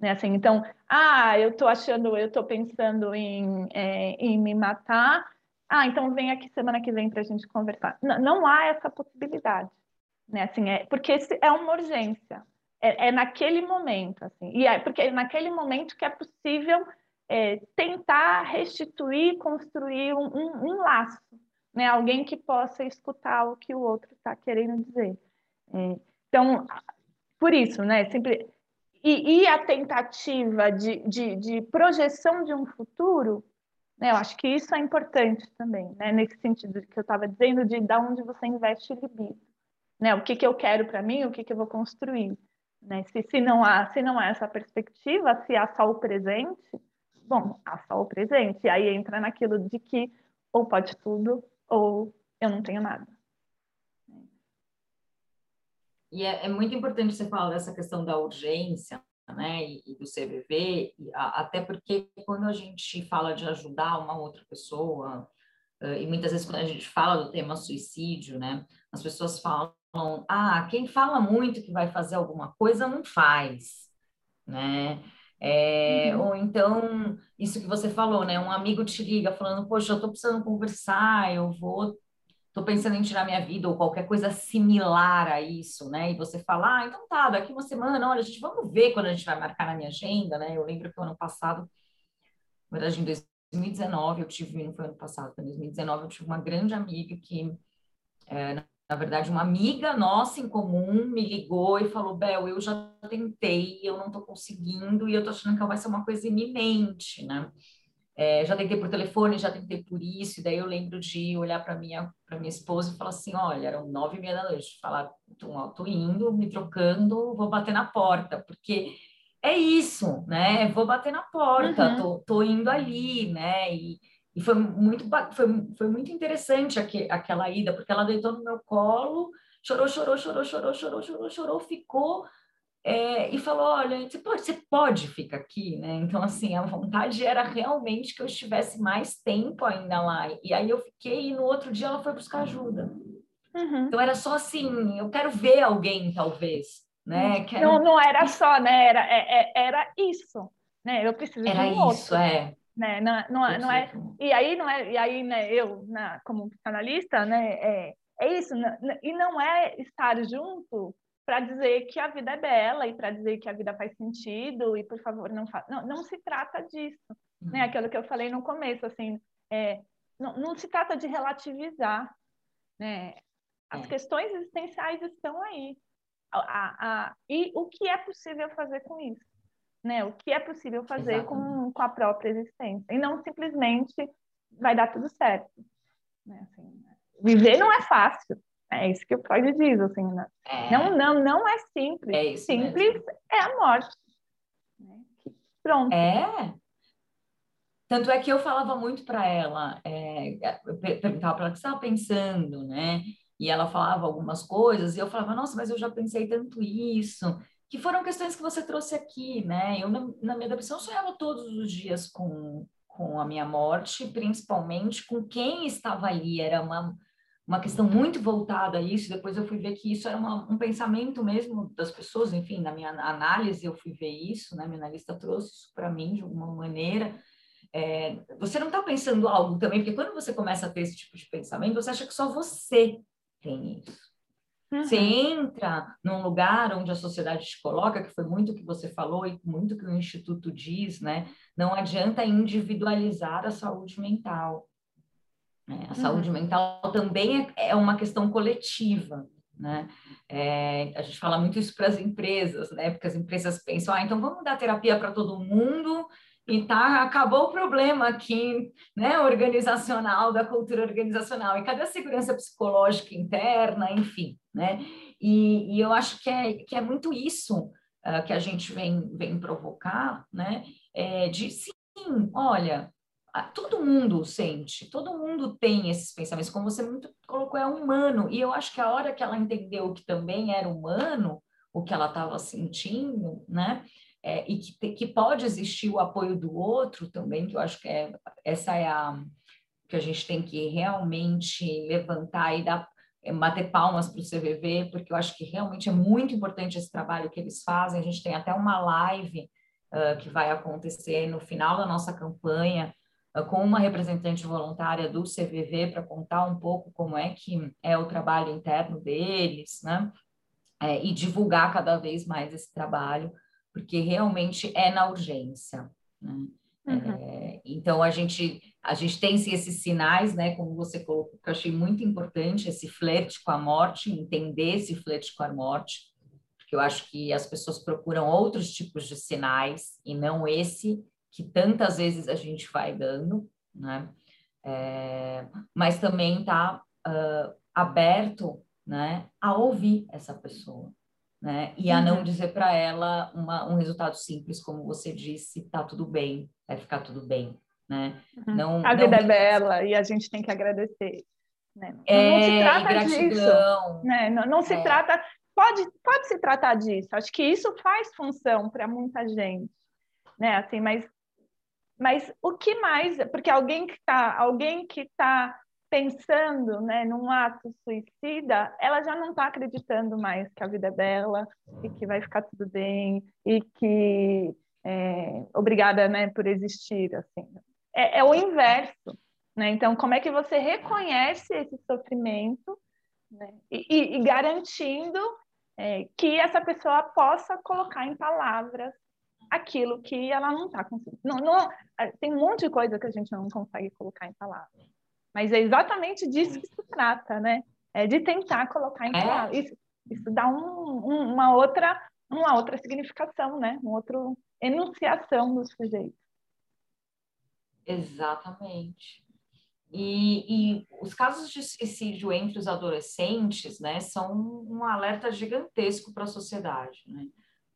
Né? Assim, então, ah, eu estou achando, eu estou pensando em, é, em me matar, ah, então vem aqui semana que vem para a gente conversar. Não, não, há essa possibilidade, né? Assim, é, porque é uma urgência, é, é, naquele momento, assim, e é porque é naquele momento que é possível é, tentar restituir, construir um, um, um laço, né? Alguém que possa escutar o que o outro está querendo dizer. É, então, por isso, né? Sempre e, e a tentativa de, de, de, projeção de um futuro, né? Eu acho que isso é importante também, né? Nesse sentido que eu estava dizendo de dar onde você investe libido, né? O que que eu quero para mim, o que que eu vou construir, né? Se, se não há se não há essa perspectiva, se há só o presente, bom, há só o presente. E aí entra naquilo de que ou pode tudo ou eu não tenho nada. E é, é muito importante você falar dessa questão da urgência, né, e, e do CVV, e a, até porque quando a gente fala de ajudar uma outra pessoa, uh, e muitas vezes quando a gente fala do tema suicídio, né, as pessoas falam, ah, quem fala muito que vai fazer alguma coisa não faz, né? É, uhum. Ou então, isso que você falou, né? Um amigo te liga falando, poxa, eu tô precisando conversar, eu vou, tô pensando em tirar minha vida, ou qualquer coisa similar a isso, né? E você fala, ah, então tá, daqui uma semana, olha, a gente vamos ver quando a gente vai marcar na minha agenda, né? Eu lembro que o ano passado, na verdade, em 2019, eu tive, não foi ano passado, foi em 2019, eu tive uma grande amiga que é, na verdade, uma amiga nossa em comum me ligou e falou: Bel, eu já tentei, eu não estou conseguindo e eu estou achando que vai ser uma coisa iminente, né? É, já tentei por telefone, já tentei por isso, e daí eu lembro de olhar para minha para minha esposa e falar assim: olha, eram nove e meia da noite, falar, tô, tô indo, me trocando, vou bater na porta, porque é isso, né? Vou bater na porta, uhum. tô, tô indo ali, né? E, E foi muito, foi, foi muito interessante aqu, aquela ida, porque ela deitou no meu colo, chorou, chorou, chorou, chorou, chorou, chorou, chorou, ficou é, e falou: olha, você pode, você pode ficar aqui, né? Então, assim, a vontade era realmente que eu estivesse mais tempo ainda lá. E aí eu fiquei, e no outro dia ela foi buscar ajuda. Uhum. Então era só assim, eu quero ver alguém, talvez. Né? Quero... Não, não era só, né? Era, é, é era isso. Né? Eu preciso era de um isso, outro. é. Né? Não, não, não é, e aí não é, e aí, né, eu, na, como psicanalista, né, é, é isso, e não é estar junto para dizer que a vida é bela e para dizer que a vida faz sentido e por favor não faça. Não, não se trata disso, uhum. né? Aquilo que eu falei no começo, assim, é, não, não se trata de relativizar, né? As é. questões existenciais estão aí. A, a, a, e o que é possível fazer com isso? Né? O que é possível fazer com, com a própria existência? E não simplesmente vai dar tudo certo. Né? Assim, viver não é fácil. É isso que o Freud diz, assim, né? é. não, não, não é simples. É simples mesmo. é a morte. Né? Pronto. É. Tanto é que eu falava muito para ela, é, eu perguntava para ela o que você estava pensando, né? e ela falava algumas coisas, e eu falava, nossa, mas eu já pensei tanto isso, que foram questões que você trouxe aqui, né? Eu, na, minha depressão, sonhava todos os dias com, com a minha morte, principalmente com quem estava ali, era uma, uma questão muito voltada a isso, depois eu fui ver que isso era uma, um pensamento mesmo das pessoas, enfim, na minha análise eu fui ver isso, né? Minha analista trouxe isso para mim de alguma maneira, é, você não está pensando algo também, porque quando você começa a ter esse tipo de pensamento, você acha que só você tem isso. Uhum. Você entra num lugar onde a sociedade te coloca, que foi muito o que você falou e muito o que o Instituto diz, né? Não adianta individualizar a saúde mental. Né? A uhum. saúde mental também é, é uma questão coletiva, né? É, a gente fala muito isso para as empresas, né? Porque as empresas pensam, ah, então vamos dar terapia para todo mundo e tá, acabou o problema aqui, né, organizacional, da cultura organizacional, e cadê a segurança psicológica interna, enfim, né, e, e eu acho que é, que é muito isso uh, que a gente vem, vem provocar, né, é de sim, olha, todo mundo sente, todo mundo tem esses pensamentos, como você muito colocou, é humano, e eu acho que a hora que ela entendeu que também era humano, o que ela estava sentindo, né, é, e que, que pode existir o apoio do outro também, que eu acho que é, essa é a que a gente tem que realmente levantar e dar é, bater palmas para o CVV, porque eu acho que realmente é muito importante esse trabalho que eles fazem. A gente tem até uma live uh, que vai acontecer no final da nossa campanha com uma representante voluntária do CVV para contar um pouco como é que é o trabalho interno deles, né? É, e divulgar cada vez mais esse trabalho porque realmente é na urgência. Né? Uhum. É, então a gente a gente tem sim, esses sinais, né? Como você colocou, que eu achei muito importante esse flerte com a morte, entender esse flerte com a morte, porque eu acho que as pessoas procuram outros tipos de sinais e não esse que tantas vezes a gente vai dando, né? É, mas também está uh, aberto, né, a ouvir essa pessoa né? E a não uhum. dizer para ela uma, um resultado simples, como você disse, tá tudo bem, vai ficar tudo bem, né? Uhum. Não, a vida não... é bela e a gente tem que agradecer. Né? É, não se trata disso. Né? Não, não se é. trata. Pode, pode se tratar disso. Acho que isso faz função para muita gente, né? Assim, mas, mas o que mais? Porque alguém que está, alguém que está pensando né, num ato suicida, ela já não está acreditando mais que a vida é bela e que vai ficar tudo bem e que é, obrigada né, por existir. Assim. É, é, o inverso. Né? Então, como é que você reconhece esse sofrimento né, e, e, garantindo é, que essa pessoa possa colocar em palavras aquilo que ela não está conseguindo. Não, não, tem um monte de coisa que a gente não consegue colocar em palavras. Mas é exatamente disso que se trata, né? É de tentar colocar em palavras. É. Isso, isso dá um, um, uma, outra, uma outra significação, né? Uma outra enunciação do sujeito. Exatamente. E, e, os casos de suicídio entre os adolescentes, né, são um alerta gigantesco para a sociedade, né?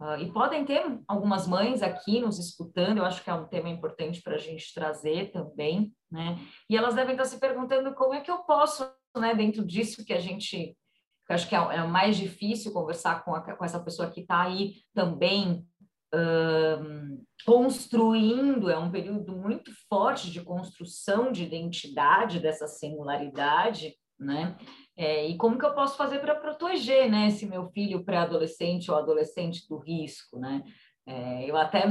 Uh, e podem ter algumas mães aqui nos escutando, eu acho que é um tema importante para a gente trazer também, né? E elas devem estar se perguntando como é que eu posso, né, dentro disso que a gente, que acho que é, é mais difícil conversar com, a, com essa pessoa que está aí também uh, construindo, é um período muito forte de construção de identidade, dessa singularidade, né? É, e como que eu posso fazer para proteger, né, esse meu filho pré-adolescente ou adolescente do risco, né? É, eu até,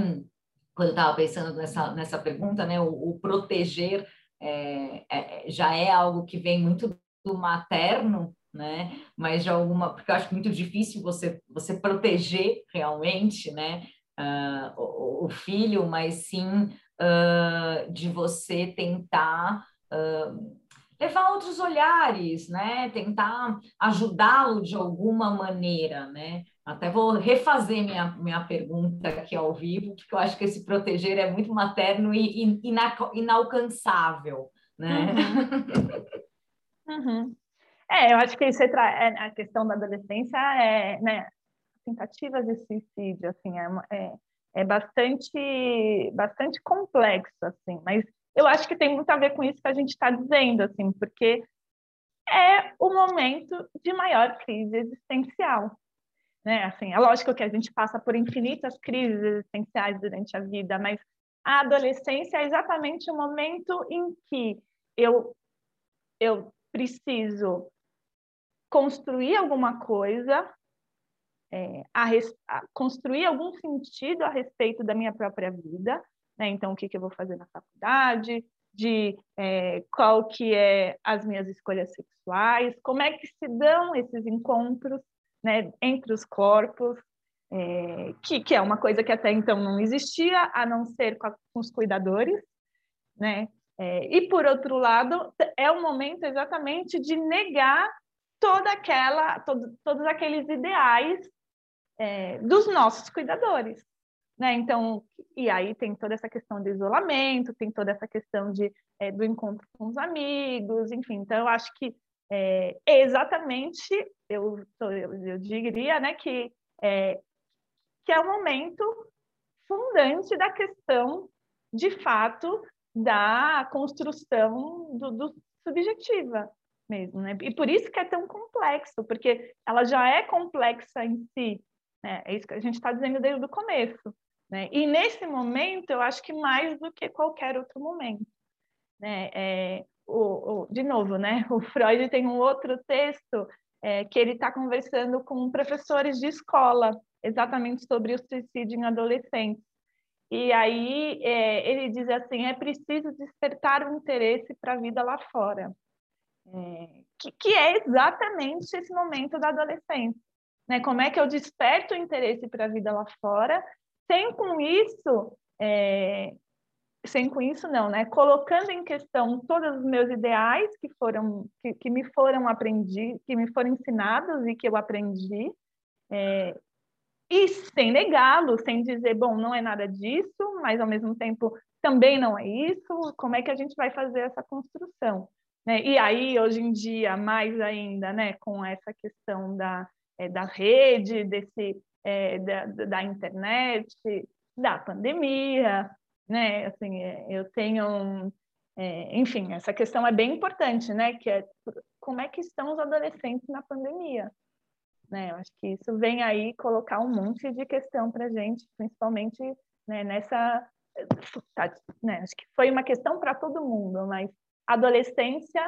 quando estava pensando nessa, nessa pergunta, né, o, o proteger é, é, já é algo que vem muito do materno, né? Mas de alguma, porque eu acho muito difícil você você proteger realmente, né? Uh, o, o, filho, mas sim uh, de você tentar uh, levar outros olhares, né? Tentar ajudá-lo de alguma maneira, né? Até vou refazer minha, minha pergunta aqui ao vivo, porque eu acho que esse proteger é muito materno e, e ina, inalcançável, né? Uhum. uhum. É, eu acho que isso é, a questão da adolescência é, né, tentativas de suicídio, assim, é, é, é bastante, bastante complexo, assim, mas eu acho que tem muito a ver com isso que a gente está dizendo, assim, porque é o momento de maior crise existencial. Né? Assim, é lógico que a gente passa por infinitas crises existenciais durante a vida, mas a adolescência é exatamente o momento em que eu, eu preciso construir alguma coisa, é, a, a, construir algum sentido a respeito da minha própria vida, né? Então, o que, que eu vou fazer na faculdade, de é, qual que é as minhas escolhas sexuais, como é que se dão esses encontros né, entre os corpos, é, que, que é uma coisa que até então não existia, a não ser com, a, com os cuidadores, né? É, e por outro lado, é o momento exatamente de negar toda aquela, todo, todos aqueles ideais é, dos nossos cuidadores, né? Então, e aí tem toda essa questão de isolamento, tem toda essa questão de, é, do encontro com os amigos, enfim. Então, eu acho que é, exatamente, eu, eu, eu, diria, né, que é, que é o momento fundante da questão, de fato, da construção do, do subjetiva mesmo, né? E por isso que é tão complexo, porque ela já é complexa em si, né? É isso que a gente está dizendo desde o começo. Né? E nesse momento, eu acho que mais do que qualquer outro momento. Né? É, o, o, de novo, né? o Freud tem um outro texto é, que ele está conversando com professores de escola, exatamente sobre o suicídio em adolescentes. E aí é, ele diz assim: é preciso despertar o interesse para a vida lá fora, é, que, que, é exatamente esse momento da adolescência. Né? Como é que eu desperto o interesse para a vida lá fora sem com isso, é, sem com isso não, né? Colocando em questão todos os meus ideais que foram, que, que me foram aprendi, que me foram ensinados e que eu aprendi, é, e sem negá-los, sem dizer, bom, não é nada disso, mas ao mesmo tempo também não é isso. Como é que a gente vai fazer essa construção? Né? E aí, hoje em dia, mais ainda, né, com essa questão da, é, da rede, desse é, da, da, internet, da pandemia, né? Assim, é, eu tenho, é, enfim, essa questão é bem importante, né? Que é como é que estão os adolescentes na pandemia, né? Eu acho que isso vem aí colocar um monte de questão para gente, principalmente né, nessa, tá, né? Acho que foi uma questão para todo mundo, mas adolescência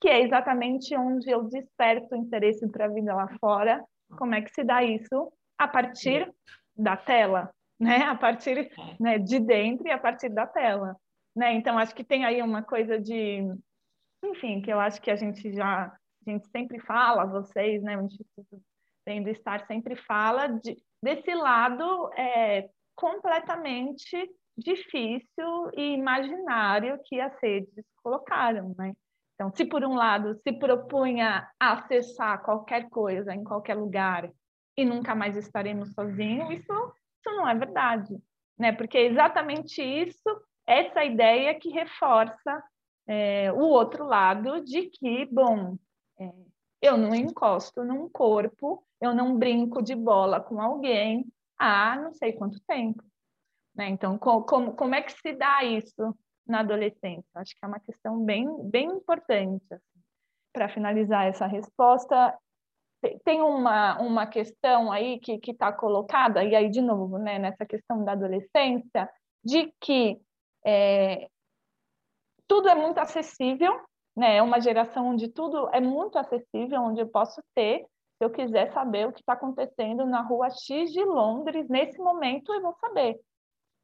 que é exatamente onde eu desperto o interesse para a vida lá fora. Como é que se dá isso? A partir da tela, né? A partir é. né, de dentro e a partir da tela, né? Então acho que tem aí uma coisa de, enfim, que eu acho que a gente já, a gente sempre fala, vocês, né? O Instituto Tendo Estar sempre fala de, desse lado é, completamente difícil e imaginário que as redes colocaram, né? Então, se por um lado se propunha acessar qualquer coisa em qualquer lugar e nunca mais estaremos sozinhos, isso, isso não é verdade, né? Porque é exatamente isso, essa ideia que reforça é, o outro lado de que, bom, é, eu não encosto num corpo, eu não brinco de bola com alguém há não sei quanto tempo. Né? Então, como, como é que se dá isso na adolescência? Acho que é uma questão bem, bem importante. Assim. Para finalizar essa resposta, tem uma, uma questão aí que está colocada, e aí, de novo, né, nessa questão da adolescência, de que é, tudo é muito acessível, né? É uma geração onde tudo é muito acessível, onde eu posso ter, se eu quiser saber o que está acontecendo na rua X de Londres, nesse momento eu vou saber.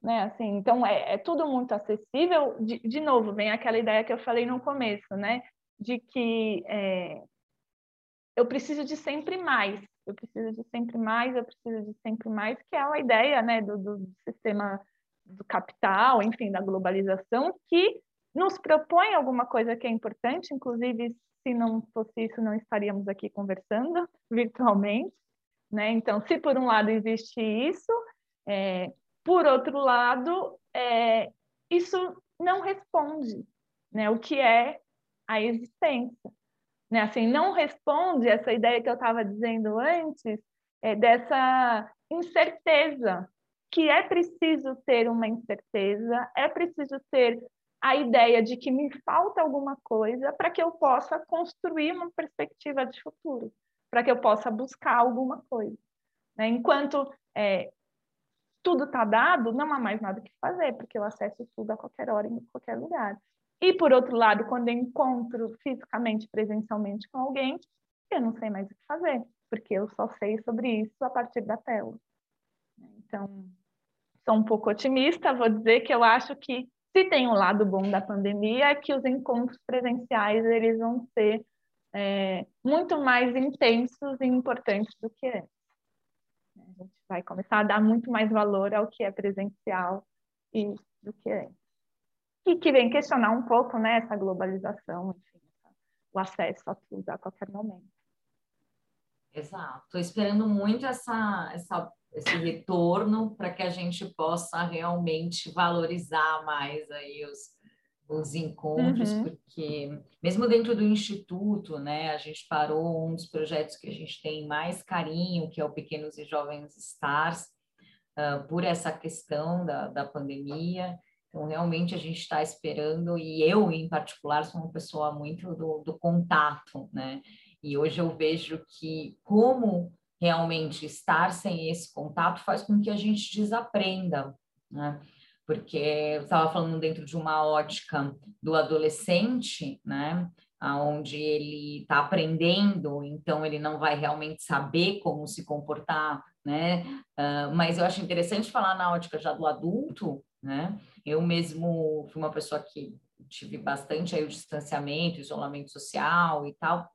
Né? Assim, então, é, é tudo muito acessível. De, de, novo, vem aquela ideia que eu falei no começo, né? de que é, eu preciso de sempre mais, eu preciso de sempre mais, eu preciso de sempre mais, que é a ideia né, do, do sistema do capital, enfim, da globalização, que nos propõe alguma coisa que é importante, inclusive, se não fosse isso, não estaríamos aqui conversando virtualmente. Né? Então, se por um lado existe isso, é, por outro lado, é, isso não responde né, o que é a existência. Né? Assim, não responde essa ideia que eu estava dizendo antes, é, dessa incerteza, que é preciso ter uma incerteza, é preciso ter a ideia de que me falta alguma coisa para que eu possa construir uma perspectiva de futuro, para que eu possa buscar alguma coisa. Né? Enquanto é, tudo está dado, não há mais nada que fazer, porque eu acesso tudo a qualquer hora, em qualquer lugar. E, por outro lado, quando eu encontro fisicamente, presencialmente com alguém, eu não sei mais o que fazer, porque eu só sei sobre isso a partir da tela. Então, sou um pouco otimista, vou dizer que eu acho que se tem um lado bom da pandemia é que os encontros presenciais eles vão ser é, muito mais intensos e importantes do que antes. A gente vai começar a dar muito mais valor ao que é presencial e do que antes e que vem questionar um pouco né, essa globalização, enfim, o acesso a tudo a qualquer momento. Exato. Estou esperando muito essa, essa, esse retorno para que a gente possa realmente valorizar mais aí os, os encontros, uhum. porque mesmo dentro do instituto, né, a gente parou um dos projetos que a gente tem mais carinho, que é o Pequenos e Jovens Stars, uh, por essa questão da, da pandemia. Então, realmente, a gente está esperando, e eu, em particular, sou uma pessoa muito do, do contato, né? E hoje eu vejo que como realmente estar sem esse contato faz com que a gente desaprenda, né? Porque eu estava falando dentro de uma ótica do adolescente, né? Onde ele está aprendendo, então ele não vai realmente saber como se comportar, né? Uh, mas eu acho interessante falar na ótica já do adulto, né? Eu mesmo fui uma pessoa que tive bastante aí o distanciamento, isolamento social e tal.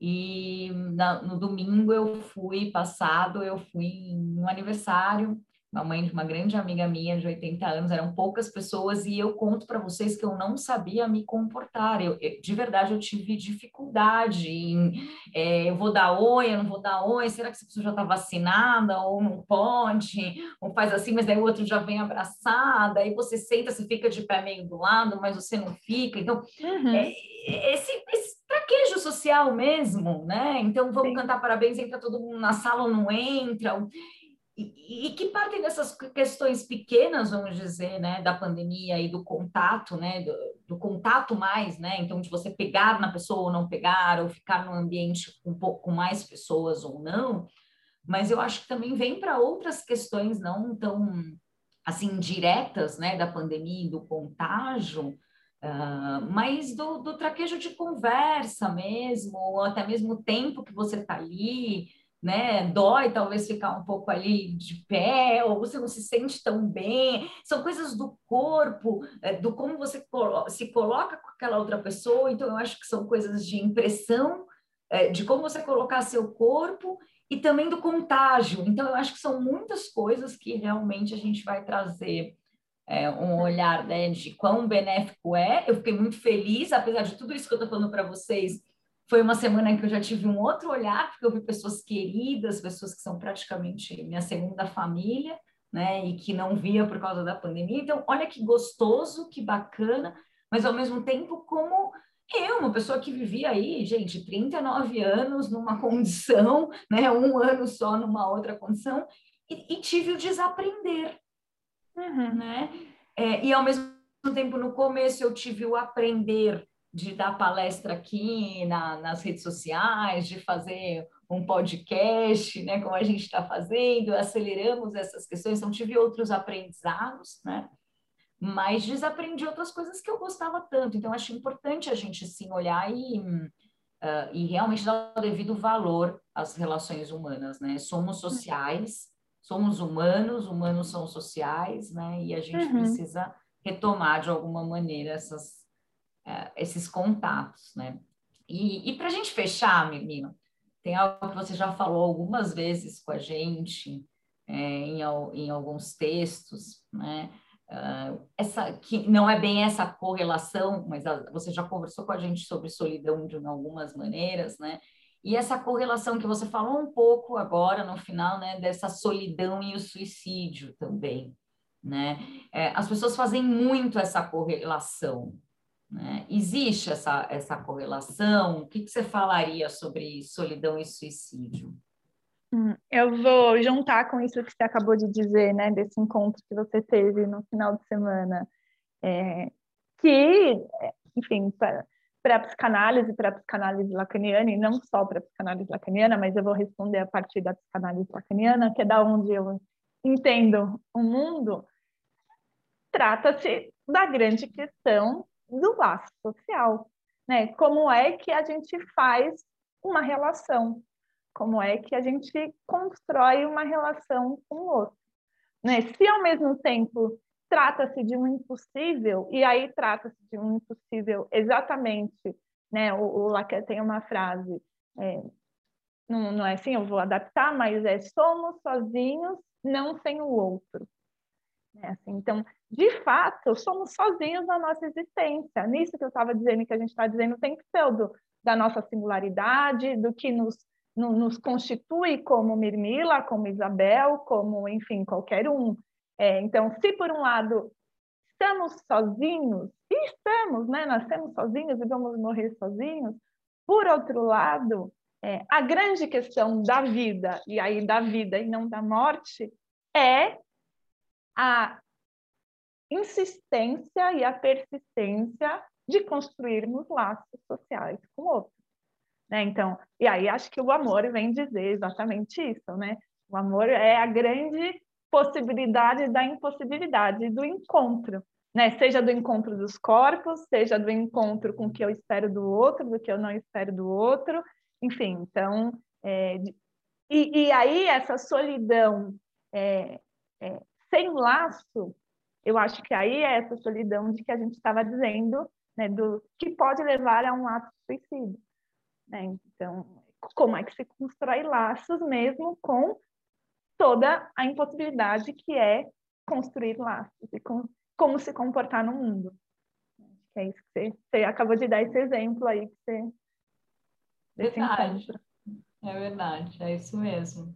E na, no domingo eu fui passado, eu fui em um aniversário uma mãe de uma grande amiga minha de 80 anos, eram poucas pessoas e eu conto para vocês que eu não sabia me comportar. Eu, eu, de verdade, eu tive dificuldade em é, eu vou dar oi, eu não vou dar oi, será que essa pessoa já está vacinada ou não pode? Ou faz assim, mas daí o outro já vem abraçada, aí você senta, você fica de pé meio do lado, mas você não fica. Então, uhum. é, esse, esse traquejo social mesmo, né? Então, vamos Sim. cantar parabéns, entra todo mundo na sala ou não entra e, e, que partem dessas questões pequenas, vamos dizer, né, da pandemia e do contato, né, do, do, contato mais, né, então de você pegar na pessoa ou não pegar, ou ficar num ambiente um pouco com mais pessoas ou não, mas eu acho que também vem para outras questões não tão, assim, diretas, né, da pandemia e do contágio, uh, mas do, do traquejo de conversa mesmo, ou até mesmo o tempo que você está ali, né? Dói talvez ficar um pouco ali de pé, ou você não se sente tão bem. São coisas do corpo, é, do como você se coloca com aquela outra pessoa. Então, eu acho que são coisas de impressão, é, de como você colocar seu corpo e também do contágio. Então, eu acho que são muitas coisas que realmente a gente vai trazer. É, um olhar né, de quão benéfico é. Eu fiquei muito feliz, apesar de tudo isso que eu estou falando para vocês, foi uma semana em que eu já tive um outro olhar, porque eu vi pessoas queridas, pessoas que são praticamente minha segunda família, né, e que não via por causa da pandemia. Então, olha que gostoso, que bacana, mas ao mesmo tempo como eu, uma pessoa que vivia aí, gente, 39 anos numa condição, né, um ano só numa outra condição, e, e tive o desaprender, uhum. né? É, e ao mesmo tempo, no começo, eu tive o aprender de dar palestra aqui na, nas redes sociais, de fazer um podcast, né, como a gente está fazendo, aceleramos essas questões, então tive outros aprendizados, né, mas desaprendi outras coisas que eu gostava tanto, então acho importante a gente, sim, olhar e, uh, e realmente dar o devido valor às relações humanas, né, somos sociais, somos humanos, humanos são sociais, né, e a gente uhum. precisa retomar de alguma maneira essas uh, esses contatos, né? E, e para a gente fechar, menino, tem algo que você já falou algumas vezes com a gente é, em, em alguns textos, né? Uh, essa que não é bem essa correlação, mas a, você já conversou com a gente sobre solidão de algumas maneiras, né? E essa correlação que você falou um pouco agora no final, né, dessa solidão e o suicídio também, né? É, as pessoas fazem muito essa correlação, né? Existe essa, essa correlação? O que, que você falaria sobre solidão e suicídio? Hum, eu vou juntar com isso que você acabou de dizer, né, desse encontro que você teve no final de semana, é, que, enfim, para a psicanálise, para a psicanálise lacaniana, e não só para a psicanálise lacaniana, mas eu vou responder a partir da psicanálise lacaniana, que é da onde eu entendo o mundo, trata-se da grande questão do laço social, né? Como é que a gente faz uma relação? Como é que a gente constrói uma relação com o outro? Né? Se ao mesmo tempo trata-se de um impossível, e aí trata-se de um impossível exatamente, né? O, o Lacan tem uma frase, é, não, não é assim, eu vou adaptar, mas é somos sozinhos, não sem o outro. É assim, então, de fato, somos sozinhos na nossa existência. Nisso que eu estava dizendo, que a gente está dizendo o tempo todo, da nossa singularidade, do que nos, no, nos constitui como Mirmila, como Isabel, como, enfim, qualquer um. É, então, se por um lado estamos sozinhos, e estamos, né? Nascemos sozinhos e vamos morrer sozinhos, por outro lado, é, a grande questão da vida, e aí da vida e não da morte, é a insistência e a persistência de construirmos laços sociais com outros. Né? Então, e aí acho que o amor vem dizer exatamente isso, né? O amor é a grande possibilidade da impossibilidade do encontro, né? Seja do encontro dos corpos, seja do encontro com o que eu espero do outro, do que eu não espero do outro, enfim. Então, é, e, e, aí essa solidão é, é, sem laço, eu acho que aí é essa solidão de que a gente estava dizendo, né, do que pode levar a um ato de suicídio. Né? Então, como é que se constrói laços mesmo com toda a impossibilidade que é construir laços e com, como se comportar no mundo. Que é isso que você, você, acabou de dar esse exemplo aí que você verdade. É verdade, é isso mesmo.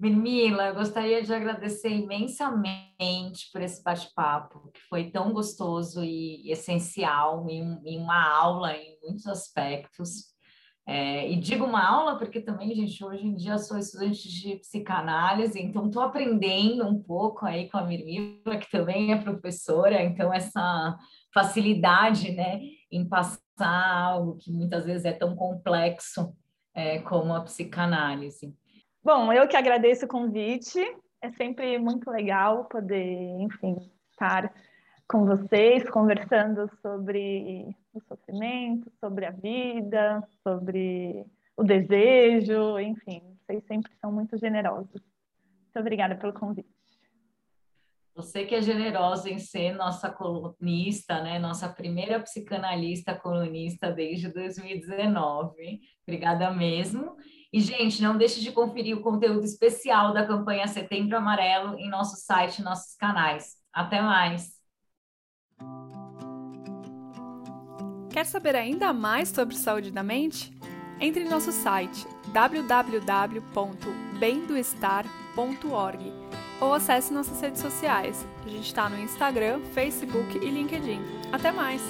Mirmila, eu gostaria de agradecer imensamente por esse bate-papo, que foi tão gostoso e essencial, em, uma aula em muitos aspectos. É, e digo uma aula porque também, gente, hoje em dia sou estudante de psicanálise, então estou aprendendo um pouco aí com a Mirmila, que também é professora, então essa facilidade, né, em passar algo que muitas vezes é tão complexo é, como a psicanálise. Bom, eu que agradeço o convite. É sempre muito legal poder, enfim, estar com vocês, conversando sobre o sofrimento, sobre a vida, sobre o desejo, enfim, vocês sempre são muito generosos. Muito obrigada pelo convite. Você que é generosa em ser nossa colunista, né? Nossa primeira psicanalista colunista desde 2019. Obrigada mesmo. E, gente, não deixe de conferir o conteúdo especial da campanha Setembro Amarelo em nosso site e nossos canais. Até mais! Quer saber ainda mais sobre saúde da mente? Entre em nosso site www.bendoestar.org ou acesse nossas redes sociais. A gente está no Instagram, Facebook e LinkedIn. Até mais!